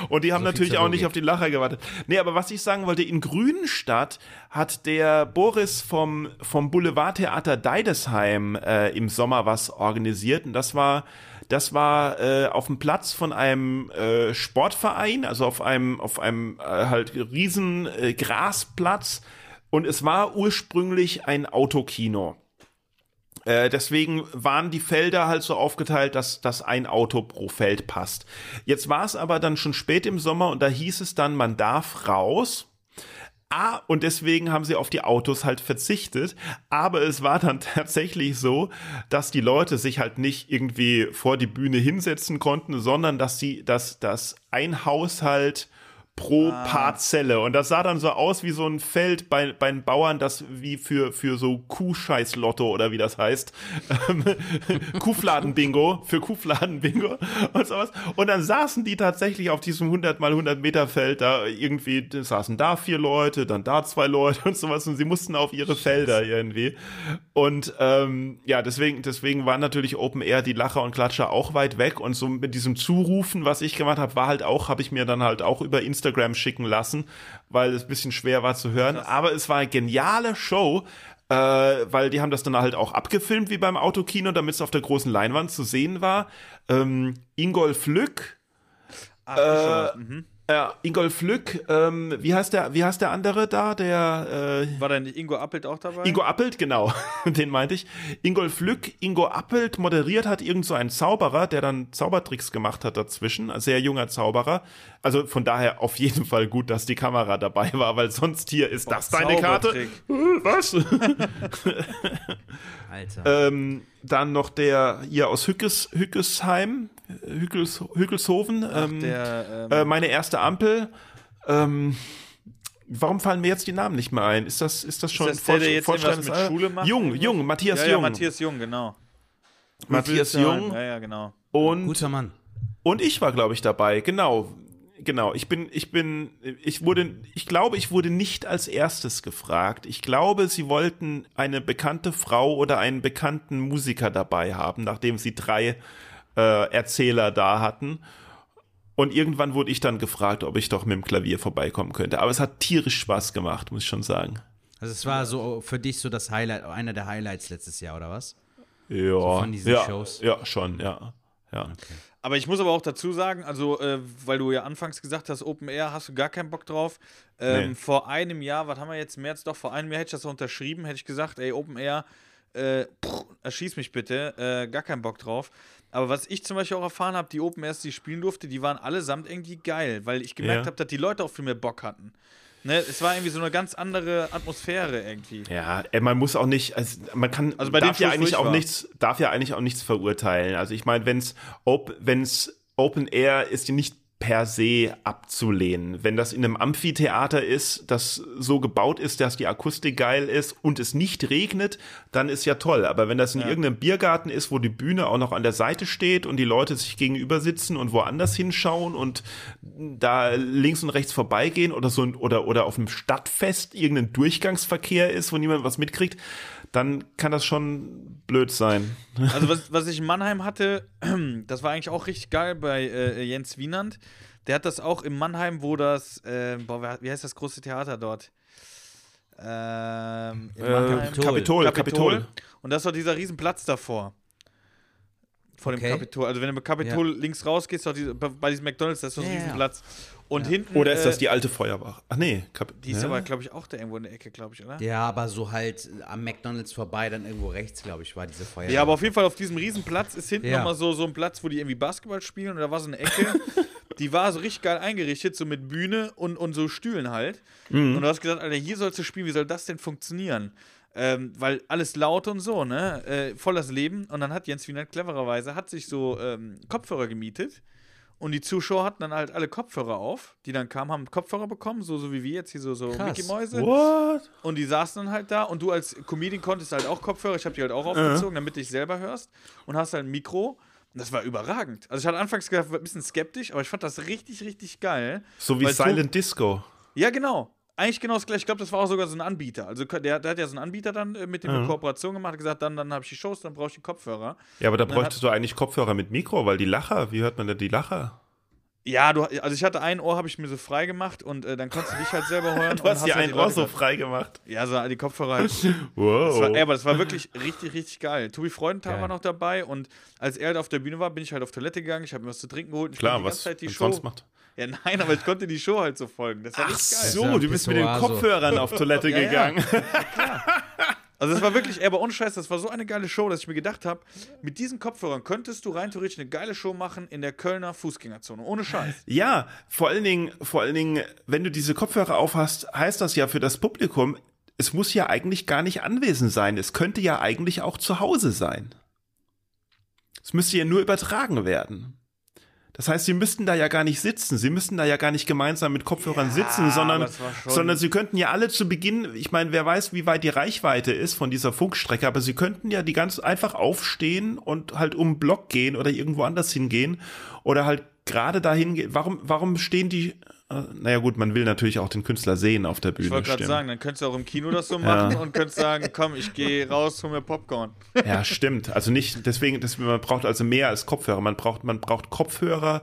S4: Und die haben
S3: So viel
S4: natürlich auch nicht auf die Lacher gewartet. Nee, aber was ich sagen wollte, in Grünstadt hat der Boris vom, vom Boulevardtheater Deidesheim äh, im Sommer was organisiert. Und das war, das war äh, auf dem Platz von einem äh, Sportverein, also auf einem, auf einem äh, halt riesen äh, Grasplatz. Und es war ursprünglich ein Autokino. Äh, deswegen waren die Felder halt so aufgeteilt, dass, dass ein Auto pro Feld passt. Jetzt war es aber dann schon spät im Sommer und da hieß es dann, man darf raus. Ah, und deswegen haben sie auf die Autos halt verzichtet. Aber es war dann tatsächlich so, dass die Leute sich halt nicht irgendwie vor die Bühne hinsetzen konnten, sondern dass sie, dass, dass ein Haushalt pro Parzelle. Und das sah dann so aus wie so ein Feld bei, bei den Bauern, das wie für, für so Kuhscheiß-Lotto oder wie das heißt. Ähm, Kuhfladen-Bingo, für Kuhfladen-Bingo und sowas. Und dann saßen die tatsächlich auf diesem 100 mal 100 Meter Feld da irgendwie, da saßen da vier Leute, dann da zwei Leute und sowas und sie mussten auf ihre Felder irgendwie. Und ähm, ja, deswegen, deswegen waren natürlich Open Air die Lacher und Klatscher auch weit weg und so mit diesem Zurufen, was ich gemacht habe, war halt auch, habe ich mir dann halt auch über Instagram schicken lassen, weil es ein bisschen schwer war zu hören. Aber es war eine geniale Show. Äh, weil die haben das dann halt auch abgefilmt wie beim Autokino, damit es auf der großen Leinwand zu sehen war. Ähm, Ingolf Lück,
S2: Ach, äh, mhm.
S4: Äh, Ingolf Lück, ähm, wie heißt der, wie heißt der andere da, der äh,
S2: War da nicht Ingo Appelt auch dabei?
S4: Ingo Appelt, genau, den meinte ich. Ingolf Lück, Ingo Appelt moderiert hat irgend so ein Zauberer, der dann Zaubertricks gemacht hat dazwischen, ein sehr junger Zauberer. Also von daher auf jeden Fall gut, dass die Kamera dabei war, weil sonst hier ist das deine Karte.
S2: Zaubertrick.
S4: Was?
S3: Alter.
S4: ähm, dann noch der hier aus Hückes, Hückesheim, Hückels, Hückelshofen.
S2: Ach,
S4: ähm,
S2: der, ähm,
S4: äh, meine erste Ampel. Ähm, warum fallen mir jetzt die Namen nicht mehr ein? Ist das, ist das schon
S2: das der, der jetzt mit
S4: Alter?
S2: Schule macht?
S4: Jung? Jung, Matthias
S2: ja, ja,
S4: Jung.
S2: Matthias Jung, genau.
S4: Matthias. Jung
S2: Ja, ja, genau.
S4: und
S3: Guter Mann.
S4: Und ich war, glaube ich, dabei. Genau. Genau. Ich bin, ich bin, ich wurde, ich glaube, ich wurde nicht als erstes gefragt. Ich glaube, sie wollten eine bekannte Frau oder einen bekannten Musiker dabei haben, nachdem sie drei äh, Erzähler da hatten. Und irgendwann wurde ich dann gefragt, ob ich doch mit dem Klavier vorbeikommen könnte. Aber es hat tierisch Spaß gemacht, muss ich schon sagen.
S3: Also es war so für dich so das Highlight, einer der Highlights letztes Jahr, oder was?
S4: Ja.
S3: von diesen
S4: ja,
S3: Shows?
S4: Ja, schon, ja. Ja.
S2: Aber ich muss aber auch dazu sagen, also, äh, weil du ja anfangs gesagt hast, Open Air hast du gar keinen Bock drauf. Ähm,
S4: Nee.
S2: Vor einem Jahr, was haben wir jetzt, März, doch, vor einem Jahr hätte ich das unterschrieben, hätte ich gesagt, ey, Open Air, äh, pff, erschieß mich bitte, äh, gar keinen Bock drauf. Aber was ich zum Beispiel auch erfahren habe, die Open Airs, die ich spielen durfte, die waren allesamt irgendwie geil, weil ich gemerkt
S4: Ja.
S2: habe, dass die Leute auch viel mehr Bock hatten. Ne? Es war irgendwie so eine ganz andere Atmosphäre irgendwie.
S4: Ja, ey, man muss auch nicht, also man kann,
S2: Also bei
S4: darf ja eigentlich
S2: ich
S4: auch
S2: war.
S4: nichts, darf ja eigentlich auch nichts verurteilen. Also ich meine, wenn's wenn's Open Air ist, die nicht per se abzulehnen. Wenn das in einem Amphitheater ist, das so gebaut ist, dass die Akustik geil ist und es nicht regnet, dann ist ja toll. Aber wenn das in irgendeinem Biergarten ist, wo die Bühne auch noch an der Seite steht und die Leute sich gegenüber sitzen und woanders hinschauen und da links und rechts vorbeigehen oder so oder oder auf einem Stadtfest irgendein Durchgangsverkehr ist, wo niemand was mitkriegt, dann kann das schon blöd sein.
S2: Also was, was ich in Mannheim hatte, das war eigentlich auch richtig geil bei äh, Jens Wienand. Der hat das auch in Mannheim, wo das, äh, boah, wie heißt das große Theater dort? Ähm,
S4: Äh,
S2: Mannheim.
S4: Kapitol, Kapitol.
S2: Und das war dieser riesen Platz davor. Vor dem
S3: Okay.
S2: Kapitol. Also wenn du mit Kapitol links rausgehst, diese, bei diesem McDonalds, das ist so ein
S3: Ja, ja.
S2: Und hinten.
S4: Oder ist das
S2: äh,
S4: die alte Feuerwache? Ach nee, Kap
S2: Die ist
S4: ja?
S2: aber, glaube ich, auch da irgendwo in der Ecke, glaube ich, oder?
S3: Ja, aber so halt am McDonalds vorbei, dann irgendwo rechts, glaube ich, war diese Feuer.
S2: Ja, aber auf jeden Fall auf diesem riesen Platz ist hinten
S3: Ja.
S2: nochmal so, so ein Platz, wo die irgendwie Basketball spielen und da war so eine Ecke, die war so richtig geil eingerichtet, so mit Bühne und, und so Stühlen halt. Und du hast gedacht, Alter, hier sollst du spielen, wie soll das denn funktionieren? Ähm, weil alles laut und so, ne? Äh, voll das Leben. Und dann hat Jens Wiener clevererweise hat sich so ähm, Kopfhörer gemietet. Und die Zuschauer hatten dann halt alle Kopfhörer auf, die dann kamen, haben Kopfhörer bekommen, so, so wie wir jetzt hier, so, so. Mickey-Mäuse.
S4: What?
S2: Und die saßen dann halt da und du als Comedian konntest halt auch Kopfhörer, ich habe die halt auch aufgezogen, damit du dich selber hörst und hast halt ein Mikro. Und das war überragend. Also ich hatte anfangs gedacht, ein bisschen skeptisch, aber ich fand das richtig, richtig geil.
S4: So wie
S2: Weil so-
S4: Silent Disco.
S2: Ja, genau. Eigentlich genau das gleiche. Ich glaube, das war auch sogar so ein Anbieter. Also der, der hat ja so einen Anbieter dann äh, mit dem eine Kooperation gemacht, hat gesagt, dann, dann habe ich die Shows, dann brauche ich die Kopfhörer.
S4: Ja, aber da bräuchtest du eigentlich Kopfhörer mit Mikro, weil die Lacher, wie hört man denn die Lacher?
S2: Ja, du, also ich hatte ein Ohr, habe ich mir so frei gemacht und äh, dann konntest du dich halt selber hören.
S4: Du hast dir
S2: halt
S4: ein Ohr so frei gemacht.
S2: Ja, so die Kopfhörer halt. Das
S4: Wow.
S2: war, ey, aber das war wirklich richtig, richtig geil. Tobi Freudenthal war noch dabei und als er halt auf der Bühne war, bin ich halt auf Toilette gegangen, ich habe mir was zu trinken geholt. und Ich
S4: Klar,
S2: konnte die
S4: was
S2: ganze Zeit die Show.
S4: sonst macht.
S2: Ja, nein, aber ich konnte die Show halt so folgen. Das war
S4: Ach so,
S3: Ja,
S4: du bist mit den. Kopfhörern auf Toilette
S2: Ja, ja.
S4: gegangen.
S2: Also das war wirklich, aber ohne Scheiß, das war so eine geile Show, dass ich mir gedacht habe, mit diesen Kopfhörern könntest du rein theoretisch eine geile Show machen in der Kölner Fußgängerzone. Ohne Scheiß.
S4: Ja, vor allen Dingen, vor allen Dingen, wenn du diese Kopfhörer aufhast, heißt das ja für das Publikum, es muss ja eigentlich gar nicht anwesend sein. Es könnte ja eigentlich auch zu Hause sein. Es müsste ja nur übertragen werden. Das heißt, sie müssten da ja gar nicht sitzen. Sie müssten da ja gar nicht gemeinsam mit Kopfhörern sitzen, sondern, sondern sie könnten ja alle zu Beginn, ich meine, wer weiß, wie weit die Reichweite ist von dieser Funkstrecke, aber sie könnten ja die ganz einfach aufstehen und halt um den Block gehen oder irgendwo anders hingehen oder halt gerade dahin gehen. Warum, warum stehen die, naja gut, man will natürlich auch den Künstler sehen auf der Bühne.
S2: Ich wollte gerade sagen, dann könntest du auch im Kino das so machen und könntest sagen, komm, ich gehe raus, hol mir Popcorn.
S4: Ja, stimmt. Also nicht, deswegen, deswegen, man braucht also mehr als Kopfhörer. Man braucht, man braucht Kopfhörer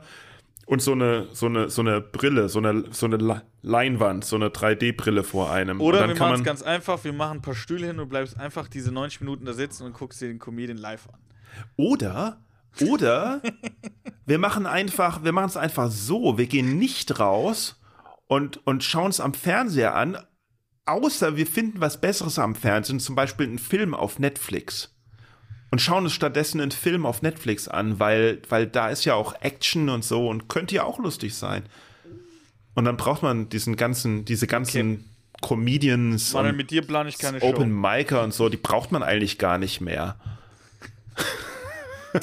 S4: und so eine, so eine, so eine Brille, so eine, so eine Leinwand, so eine 3D-Brille vor einem.
S2: Oder wir machen es ganz einfach, wir machen ein paar Stühle hin und bleibst einfach diese 90 Minuten da sitzen und guckst dir den Comedian live an.
S4: Oder, oder wir machen einfach, wir machen es einfach so, wir gehen nicht raus und, und schauen es am Fernseher an, außer wir finden was Besseres am Fernsehen, zum Beispiel einen Film auf Netflix. Und schauen uns stattdessen einen Film auf Netflix an, weil, weil da ist ja auch Action und so und könnte ja auch lustig sein. Und dann braucht man diesen ganzen, diese ganzen Comedians
S2: Manuel,
S4: und
S2: mit dir plane ich keine
S4: Open
S2: Show.
S4: Micer und so, die braucht man eigentlich gar nicht mehr.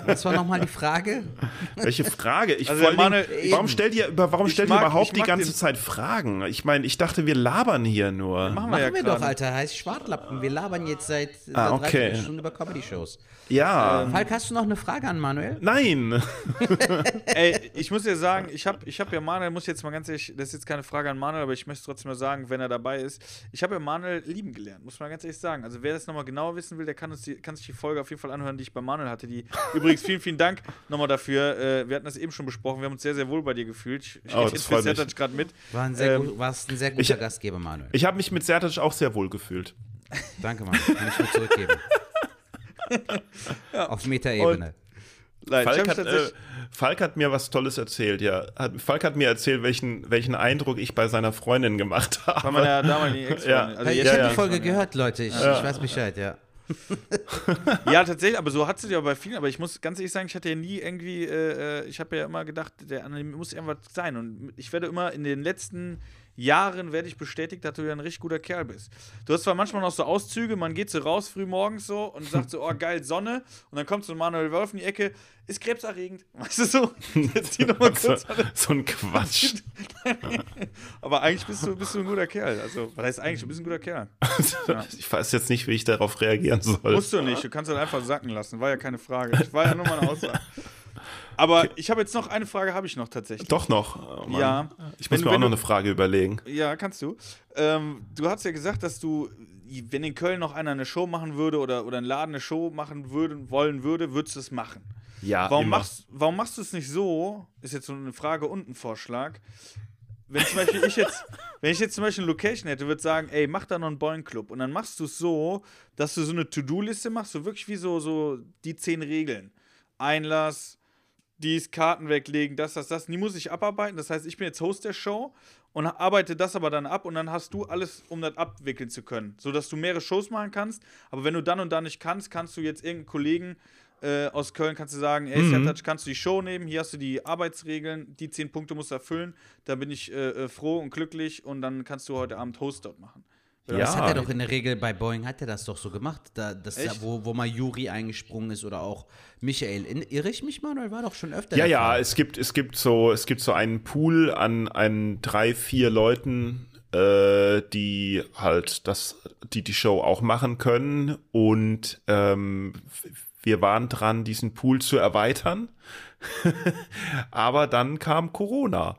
S3: Was war nochmal die Frage?
S4: Welche Frage? Ich
S2: Also,
S4: Dingen, warum stellt ihr, warum stellt
S2: mag-
S4: ihr überhaupt die ganze Zeit Fragen? Ich meine, ich dachte, wir labern hier nur.
S2: Machen wir
S3: Machen
S2: ja
S3: wir doch, Alter. Heißt Schwartlappen. Wir labern jetzt seit
S4: Ah,
S3: seit
S4: okay.
S3: 30 Stunden über Comedy-Shows.
S4: Ja.
S3: Falk, hast du noch eine Frage an Manuel?
S4: Nein.
S2: Ey, ich muss dir sagen, ich habe ich hab ja Manuel, muss jetzt mal ganz ehrlich, das ist jetzt keine Frage an Manuel, aber ich möchte trotzdem mal sagen, wenn er dabei ist, ich habe ja Manuel lieben gelernt, muss man ganz ehrlich sagen. Also wer das nochmal genauer wissen will, der kann, uns die, kann sich die Folge auf jeden Fall anhören, die ich bei Manuel hatte. Die, übrigens, vielen, vielen Dank nochmal dafür. Äh, wir hatten das eben schon besprochen, wir haben uns sehr, sehr wohl bei dir gefühlt. Ich, ich
S4: Oh,
S2: rede
S4: das
S2: jetzt
S4: freut
S2: für
S4: mich.
S2: Sertac gerade mit.
S3: War ein sehr,
S2: Ähm,
S3: gut, warst ein sehr guter
S4: ich-
S3: Gastgeber, Manuel.
S4: Ich habe mich mit Sertac auch sehr wohl gefühlt.
S3: Danke, Mann. Kann ich nur zurückgeben. Auf Metaebene.
S2: Nein,
S4: Falk hat, äh, Falk hat mir was Tolles erzählt, ja. Hat, Falk hat mir erzählt, welchen, welchen Eindruck ich bei seiner Freundin gemacht
S2: bei
S4: habe.
S2: meiner damaligen Ex-Freundin.
S4: Ja.
S2: Also
S3: ich habe
S4: ja.
S3: die Folge gehört, Leute. Ich, ich weiß Bescheid, ja.
S2: Ja, tatsächlich, aber so hat sie ja bei vielen. Aber ich muss ganz ehrlich sagen, ich hatte ja nie irgendwie, äh, äh, ich habe ja immer gedacht, der andere muss irgendwas sein. Und ich werde immer in den letzten Jahren werde ich bestätigt, dass du ja ein richtig guter Kerl bist. Du hast zwar manchmal noch so Auszüge, man geht so raus früh morgens so und sagt so, oh geil, Sonne. Und dann kommt so ein Manuel Wolf in die Ecke, ist krebserregend. Weißt du so? Jetzt zieh noch mal
S4: so,
S2: kurz alle.
S4: so ein Quatsch.
S2: Aber eigentlich bist du, bist du ein guter Kerl. Also, was heißt eigentlich, du bist ein guter Kerl.
S4: Ich weiß jetzt nicht, wie ich darauf reagieren soll.
S2: Musst du nicht, du kannst das einfach sacken lassen, war ja keine Frage. Das war ja nur mal eine Aussage. Aber ich habe jetzt noch eine Frage, habe ich noch tatsächlich.
S4: Doch noch. Oh.
S2: Ja.
S4: Ich
S2: Wenn
S4: muss
S2: du-
S4: mir auch
S2: wenn
S4: noch eine Frage überlegen.
S2: Ja, kannst du. Ähm, du hast ja gesagt, dass du, wenn in Köln noch einer eine Show machen würde oder, oder ein Laden eine Show machen würde, wollen würde, würdest du es machen.
S4: Ja,
S2: Warum
S4: immer.
S2: machst, warum machst du es nicht so? Ist jetzt so eine Frage und ein Vorschlag. Wenn zum Beispiel ich jetzt, wenn ich jetzt zum Beispiel eine Location hätte, würde sagen, ey, mach da noch einen Boing Club. Und dann machst du es so, dass du so eine To-Do-Liste machst, so wirklich wie so, so die zehn Regeln. Einlass, dies, Karten weglegen, das, das, das. Die muss ich abarbeiten. Das heißt, ich bin jetzt Host der Show und arbeite das aber dann ab und dann hast du alles, um das abwickeln zu können. Sodass du mehrere Shows machen kannst. Aber wenn du dann und dann nicht kannst, kannst du jetzt irgendeinen Kollegen äh, aus Köln kannst du sagen, ey,
S4: Mhm.
S2: Sertac, kannst du die Show nehmen, hier hast du die Arbeitsregeln, die zehn Punkte musst du erfüllen, da bin ich äh, äh, froh und glücklich und dann kannst du heute Abend Host dort machen.
S4: Ja.
S3: Das hat er doch in der Regel bei Boeing, hat er das doch so gemacht, da, das
S2: Echt?
S3: wo, wo mal Juri eingesprungen ist oder auch Michael. In, irre ich mich, Manuel? War doch schon öfter
S4: Ja, ja,
S3: Fall.
S4: es gibt, es gibt so, es gibt so einen Pool an, an drei, vier Leuten, äh, die halt das, die die Show auch machen können. Und ähm, wir waren dran, diesen Pool zu erweitern. aber dann kam Corona.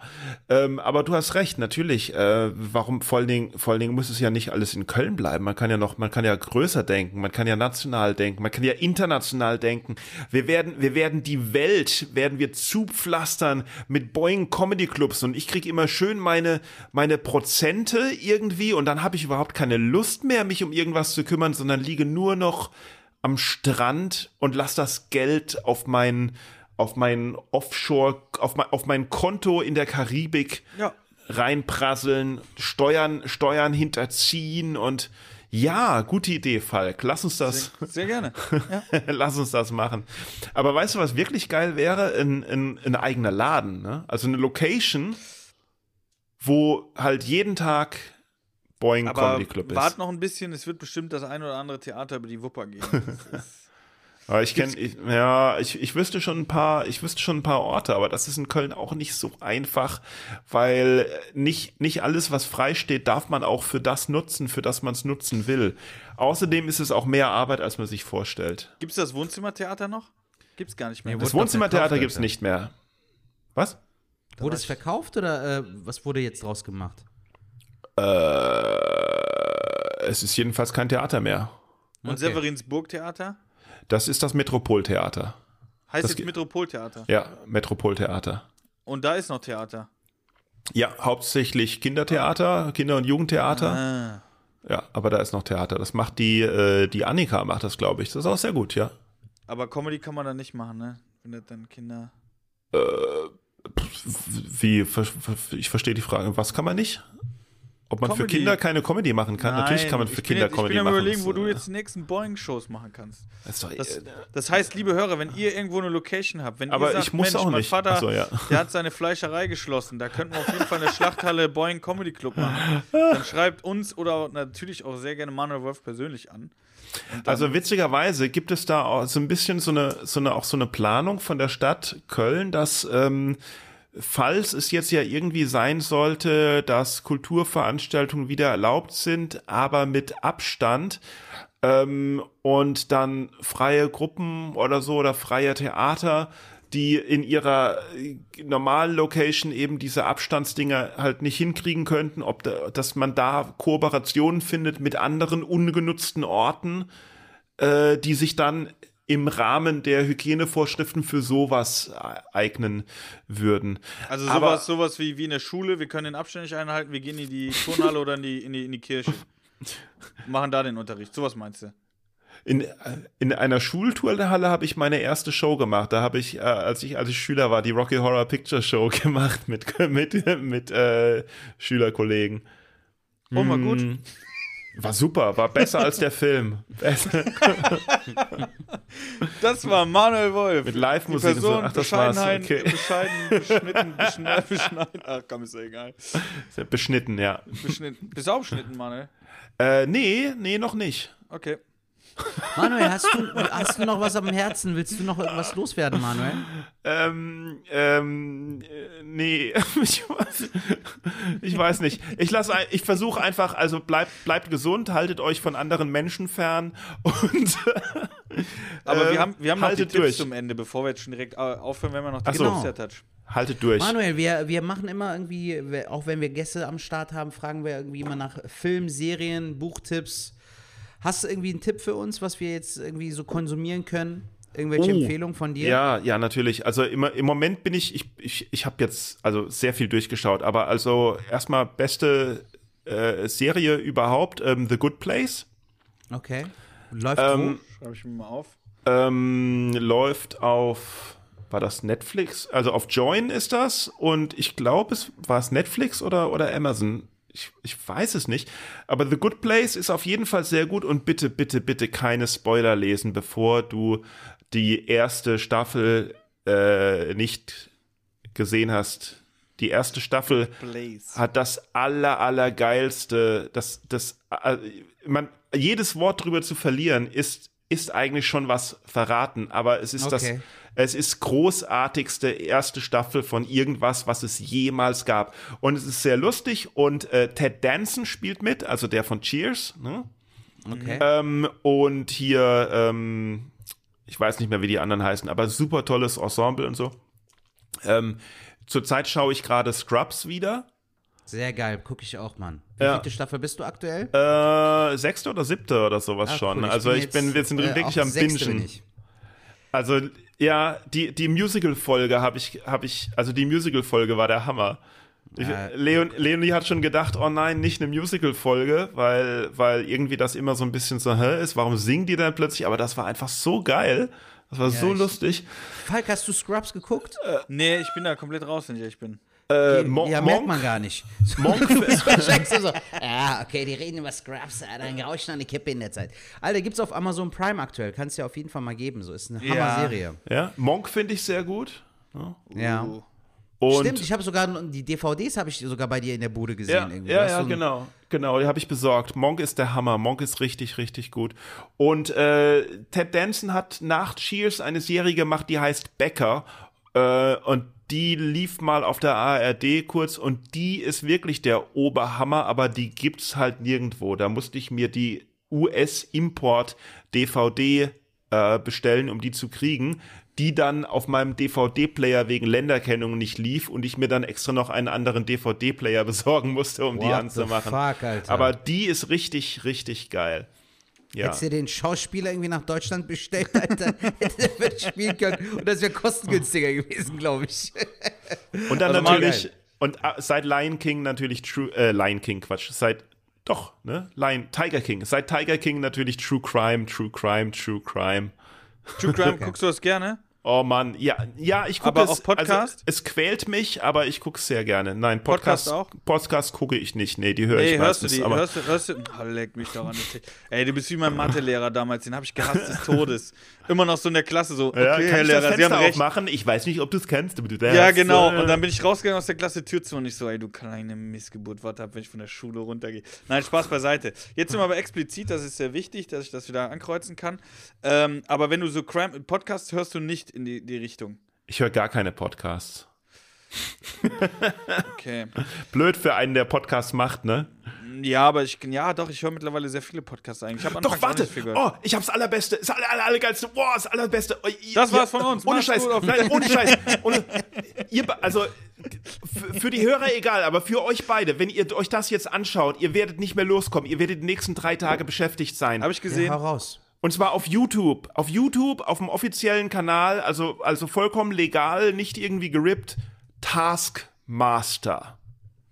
S4: Ähm, aber du hast recht, natürlich. Äh, warum vor allen, Dingen, vor allen Dingen muss es ja nicht alles in Köln bleiben. Man kann ja noch, man kann ja größer denken, man kann ja national denken, man kann ja international denken. Wir werden, wir werden die Welt, werden wir zupflastern mit Boeing Comedy Clubs und ich krieg immer schön meine, meine Prozente irgendwie und dann habe ich überhaupt keine Lust mehr, mich um irgendwas zu kümmern, sondern liege nur noch am Strand und lass das Geld auf mein auf mein Offshore, auf mein, auf mein Konto in der Karibik
S2: Ja.
S4: reinprasseln, Steuern, Steuern hinterziehen und ja, gute Idee, Falk. Lass uns das,
S2: Sehr gerne. Ja.
S4: lass uns das machen. Aber weißt du, was wirklich geil wäre? Ein, ein, ein eigener Laden, ne? Also eine Location, wo halt jeden Tag Boeing
S2: Aber
S4: Comedy Club ist.
S2: wart noch ein bisschen, es wird bestimmt das ein oder andere Theater über die Wupper gehen. Das ist-
S4: Aber ich kenne, ja, ich, ich wüsste schon ein paar, ich wüsste schon ein paar Orte, aber das ist in Köln auch nicht so einfach, weil nicht, nicht alles, was frei steht, darf man auch für das nutzen, für das man es nutzen will. Außerdem ist es auch mehr Arbeit, als man sich vorstellt.
S2: Gibt es das Wohnzimmertheater noch? Gibt es gar nicht mehr.
S3: Nee,
S4: Das Wohnzimmertheater gibt's
S3: Alter.
S4: nicht mehr. Was?
S3: Wurde es verkauft oder äh, was wurde jetzt draus gemacht?
S4: Äh, es ist jedenfalls kein Theater mehr.
S2: Und
S3: Okay.
S2: Severinsburg Theater?
S4: Das ist das Metropoltheater.
S2: Heißt
S4: Das
S2: jetzt Metropoltheater.
S4: Ja, Metropoltheater.
S2: Und da ist noch Theater.
S4: Ja, hauptsächlich Kindertheater, Kinder- und Jugendtheater.
S2: Ah.
S4: Ja, aber da ist noch Theater. Das macht die, äh, die Annika macht das, glaube ich. Das ist auch sehr gut, ja.
S2: Aber Comedy kann man da nicht machen, ne? Wenn das dann Kinder.
S4: Wie, ver- ver- ich verstehe die Frage. Was kann man nicht? Ob man für
S2: Comedy.
S4: Kinder keine Comedy machen kann? Natürlich
S2: Nein,
S4: kann man für Kinder
S2: jetzt,
S4: Comedy
S2: Ich bin am
S4: machen.
S2: überlegen, wo du jetzt die nächsten Boeing-Shows machen kannst.
S4: Das
S2: Das,
S4: äh,
S2: das heißt, liebe Hörer, wenn ihr irgendwo eine Location habt, wenn
S4: Aber
S2: ihr sagt,
S4: ich muss
S2: Mensch,
S4: auch
S2: mein
S4: nicht.
S2: Vater,
S4: Ach so, ja.
S2: der hat seine Fleischerei geschlossen, da könnten wir auf jeden Fall eine Schlachthalle Boeing Comedy Club machen. Dann schreibt uns oder natürlich auch sehr gerne Manuel Wolf persönlich an.
S4: Also witzigerweise gibt es da auch so ein bisschen so eine, so eine, auch so eine Planung von der Stadt Köln, dass ähm, falls es jetzt ja irgendwie sein sollte, dass Kulturveranstaltungen wieder erlaubt sind, aber mit Abstand ähm, und dann freie Gruppen oder so oder freie Theater, die in ihrer äh, normalen Location eben diese Abstandsdinger halt nicht hinkriegen könnten, ob da, dass man da Kooperationen findet mit anderen ungenutzten Orten, äh, die sich dann im Rahmen der Hygienevorschriften für sowas e- eignen würden.
S2: also
S4: aber-
S2: sowas, sowas wie, wie in der Schule, wir können den Abstand nicht einhalten, wir gehen in die Turnhalle oder in die, in die, in die Kirche. Machen da den Unterricht. Sowas meinst du?
S4: In, äh, in einer Schulturnhalle habe ich meine erste Show gemacht. Da habe ich, äh, als ich als ich Schüler war, die Rocky Horror Picture Show gemacht mit mit mit äh, Schülerkollegen.
S2: Oh, mal gut.
S4: War super, war besser als der Film.
S2: Das war Manuel Wolf.
S4: Mit Live-Musik so. Ach, das war's. Okay.
S2: bescheiden, beschnitten, beschneiden, beschneiden. Ach komm, ist ja egal.
S4: Beschnitten, ja.
S2: Beschnitten. Bist du auch beschnitten, Manuel?
S4: Äh, nee, nee, noch nicht.
S2: Okay.
S3: Manuel, hast du, hast du noch was am Herzen? Willst du noch irgendwas loswerden, Manuel?
S4: Ähm, ähm, äh, nee, ich weiß, ich weiß nicht. Ich lasse, ich versuche einfach, also bleibt, bleibt gesund, haltet euch von anderen Menschen fern und
S2: Aber
S4: äh,
S2: wir haben, wir haben noch die
S4: haltet
S2: Tipps
S4: durch.
S2: zum Ende, bevor wir jetzt schon direkt au- aufhören, wenn wir noch die
S4: Ach so.
S2: Tipps der Touch.
S4: Haltet durch.
S3: Manuel, wir, wir machen immer irgendwie, auch wenn wir Gäste am Start haben, fragen wir irgendwie immer nach Film, Serien, Buchtipps. Hast du irgendwie einen Tipp für uns, was wir jetzt irgendwie so konsumieren können? Irgendwelche
S4: Oh.
S3: Empfehlungen von dir?
S4: Ja, ja, natürlich. Also immer, im Moment bin ich, ich, ich, ich habe jetzt also sehr viel durchgeschaut, aber also erstmal beste äh, Serie überhaupt, ähm, The Good Place.
S3: Okay. Läuft
S4: Ähm,
S2: Schreibe ich mir mal auf.
S4: Ähm, läuft auf, war das Netflix? Also auf Join ist das und ich glaube, es war es Netflix oder, oder Amazon. Ich, ich weiß es nicht. Aber The Good Place ist auf jeden Fall sehr gut und bitte, bitte, bitte keine Spoiler lesen, bevor du die erste Staffel äh, nicht gesehen hast. Die erste Staffel
S2: Blaze.
S4: hat das aller, allergeilste, das, das, äh, man, jedes Wort drüber zu verlieren ist, ist eigentlich schon was verraten, aber es ist
S3: Okay.
S4: das, es ist großartigste erste Staffel von irgendwas, was es jemals gab. Und es ist sehr lustig und äh, Ted Danson spielt mit, also der von Cheers, ne?
S3: Okay.
S4: Ähm, und hier, ähm, ich weiß nicht mehr, wie die anderen heißen, aber super tolles Ensemble und so. Ähm, zurzeit schaue ich gerade Scrubs wieder.
S3: Sehr geil, gucke ich auch, Mann. Wie
S4: Ja.
S3: viele Staffel bist du aktuell?
S4: Äh, sechste oder siebte oder sowas
S3: Ah,
S4: schon.
S3: cool,
S4: also ich
S3: jetzt,
S4: bin, wir sind
S3: äh,
S4: wirklich am
S3: bin
S4: Bingen.
S3: ich.
S4: Also ja, die, die Musical-Folge habe ich, habe ich, also die Musical-Folge war der Hammer. Ich,
S3: Ja.
S4: Leon, Leonie hat schon gedacht, oh nein, nicht eine Musical-Folge, weil, weil irgendwie das immer so ein bisschen so, hä, ist, warum singen die dann plötzlich? Aber das war einfach so geil. Das war so
S3: ich-
S4: lustig.
S3: Falk, hast du Scrubs geguckt?
S2: Nee, ich bin da komplett raus, wenn ich ehrlich bin.
S4: Äh,
S3: ja, merkt
S4: Monk,
S3: man gar nicht.
S4: Monk,
S3: so, ja, okay, die reden über Scrubs, ja, dann rauche ich noch eine Kippe in der Zeit. Alter, gibt's auf Amazon Prime aktuell, kannst du ja auf jeden Fall mal geben, so ist eine
S2: Ja.
S3: Hammer-Serie.
S4: ja, Monk finde ich sehr gut.
S3: Ja.
S2: Uh.
S4: Und
S3: Stimmt, ich habe sogar die DVDs habe ich sogar bei dir in der Bude gesehen.
S4: Ja, ja, ja genau. Genau, die habe ich besorgt. Monk ist der Hammer. Monk ist richtig, richtig gut. Und äh, Ted Danson hat nach Cheers eine Serie gemacht, die heißt Becker. Äh, und die lief mal auf der ARD kurz und die ist wirklich der Oberhammer, aber die gibt's halt nirgendwo. Da musste ich mir die US-Import-DVD äh, bestellen, um die zu kriegen, die dann auf meinem DVD-Player wegen Länderkennung nicht lief und ich mir dann extra noch einen anderen DVD-Player besorgen musste, um die
S3: What the
S4: anzumachen.
S3: fuck.
S4: Aber die ist richtig, richtig geil. Ja.
S3: Hättest du den Schauspieler irgendwie nach Deutschland bestellt, Alter, hätte der wirklich spielen können. Und das wäre kostengünstiger gewesen, glaube ich.
S4: Und dann
S2: Also
S4: natürlich, und äh, seit Lion King natürlich True, äh, Lion King, Quatsch, seit, doch, ne, Lion, Tiger King, seit Tiger King natürlich True Crime, True Crime, True Crime.
S2: True Crime, guckst du das gerne?
S4: Oh Mann, ja, ja, ich gucke
S2: Aber
S4: es.
S2: auch Podcast?
S4: Also, es quält mich, aber ich gucke es sehr gerne. Nein,
S2: Podcast
S4: Podcast,
S2: auch?
S4: Podcast gucke ich nicht. Nee, die höre
S2: Ey,
S4: ich
S2: hörst du
S4: meistens.
S2: die?
S4: aber
S2: Hörst du, hörst du? Oh, leck mich daran. Ey, du bist wie mein Mathelehrer damals, den habe ich gehasst des Todes. Immer noch so in der Klasse so, okay,
S4: ja,
S2: Herr Lehrer,
S4: das
S2: Sie haben recht.
S4: aufmachen? Ich weiß nicht, ob du es du
S2: Ja, genau.
S4: äh,
S2: Und dann bin ich rausgegangen aus der Klasse, Tür zu und ich so, ey, du kleine Missgeburt, warte ab, wenn ich von der Schule runtergehe. Nein, Spaß beiseite. Jetzt sind wir aber explizit, das ist sehr wichtig, dass ich das wieder ankreuzen kann. Ähm, aber wenn du so Crime Podcasts hörst du nicht in die, die Richtung.
S4: Ich höre gar keine Podcasts.
S2: Okay.
S4: Blöd für einen, der Podcasts macht, ne?
S2: Ja, aber ich, ja, doch, ich höre mittlerweile sehr viele Podcasts eigentlich. Ich
S4: Doch, warte. Oh, ich hab's allerbeste. Das aller, aller, allergeilste. Boah, das allerbeste. Oh, ihr-
S2: Das war's von uns.
S4: Ohne
S2: Mach's
S4: Scheiß. Nein, ohne Scheiß. Ohne, ihr, also, für die Hörer egal, aber für euch beide, wenn ihr euch das jetzt anschaut, ihr werdet nicht mehr loskommen. Ihr werdet die nächsten drei Tage beschäftigt sein.
S2: Habe ich
S3: Ja,
S2: gesehen.
S3: hau raus.
S4: Und zwar auf YouTube. Auf YouTube, auf dem offiziellen Kanal, also, also vollkommen legal, nicht irgendwie gerippt. Taskmaster.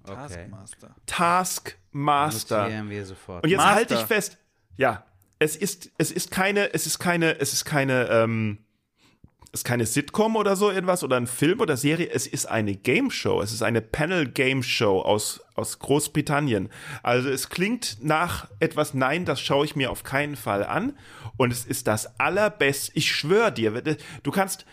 S3: Okay.
S2: Taskmaster.
S4: Taskmaster.
S3: Notieren wir sofort.
S4: Und jetzt
S2: Master.
S4: halte ich fest. Ja, es ist, es ist keine, es ist keine, es ist keine, ähm, es ist keine Sitcom oder so irgendwas oder ein Film oder Serie. Es ist eine Game Show. Es ist eine Panel Game Show aus, aus Großbritannien. Also es klingt nach etwas, nein, das schaue ich mir auf keinen Fall an. Und es ist das allerbeste. Ich schwöre dir, du kannst,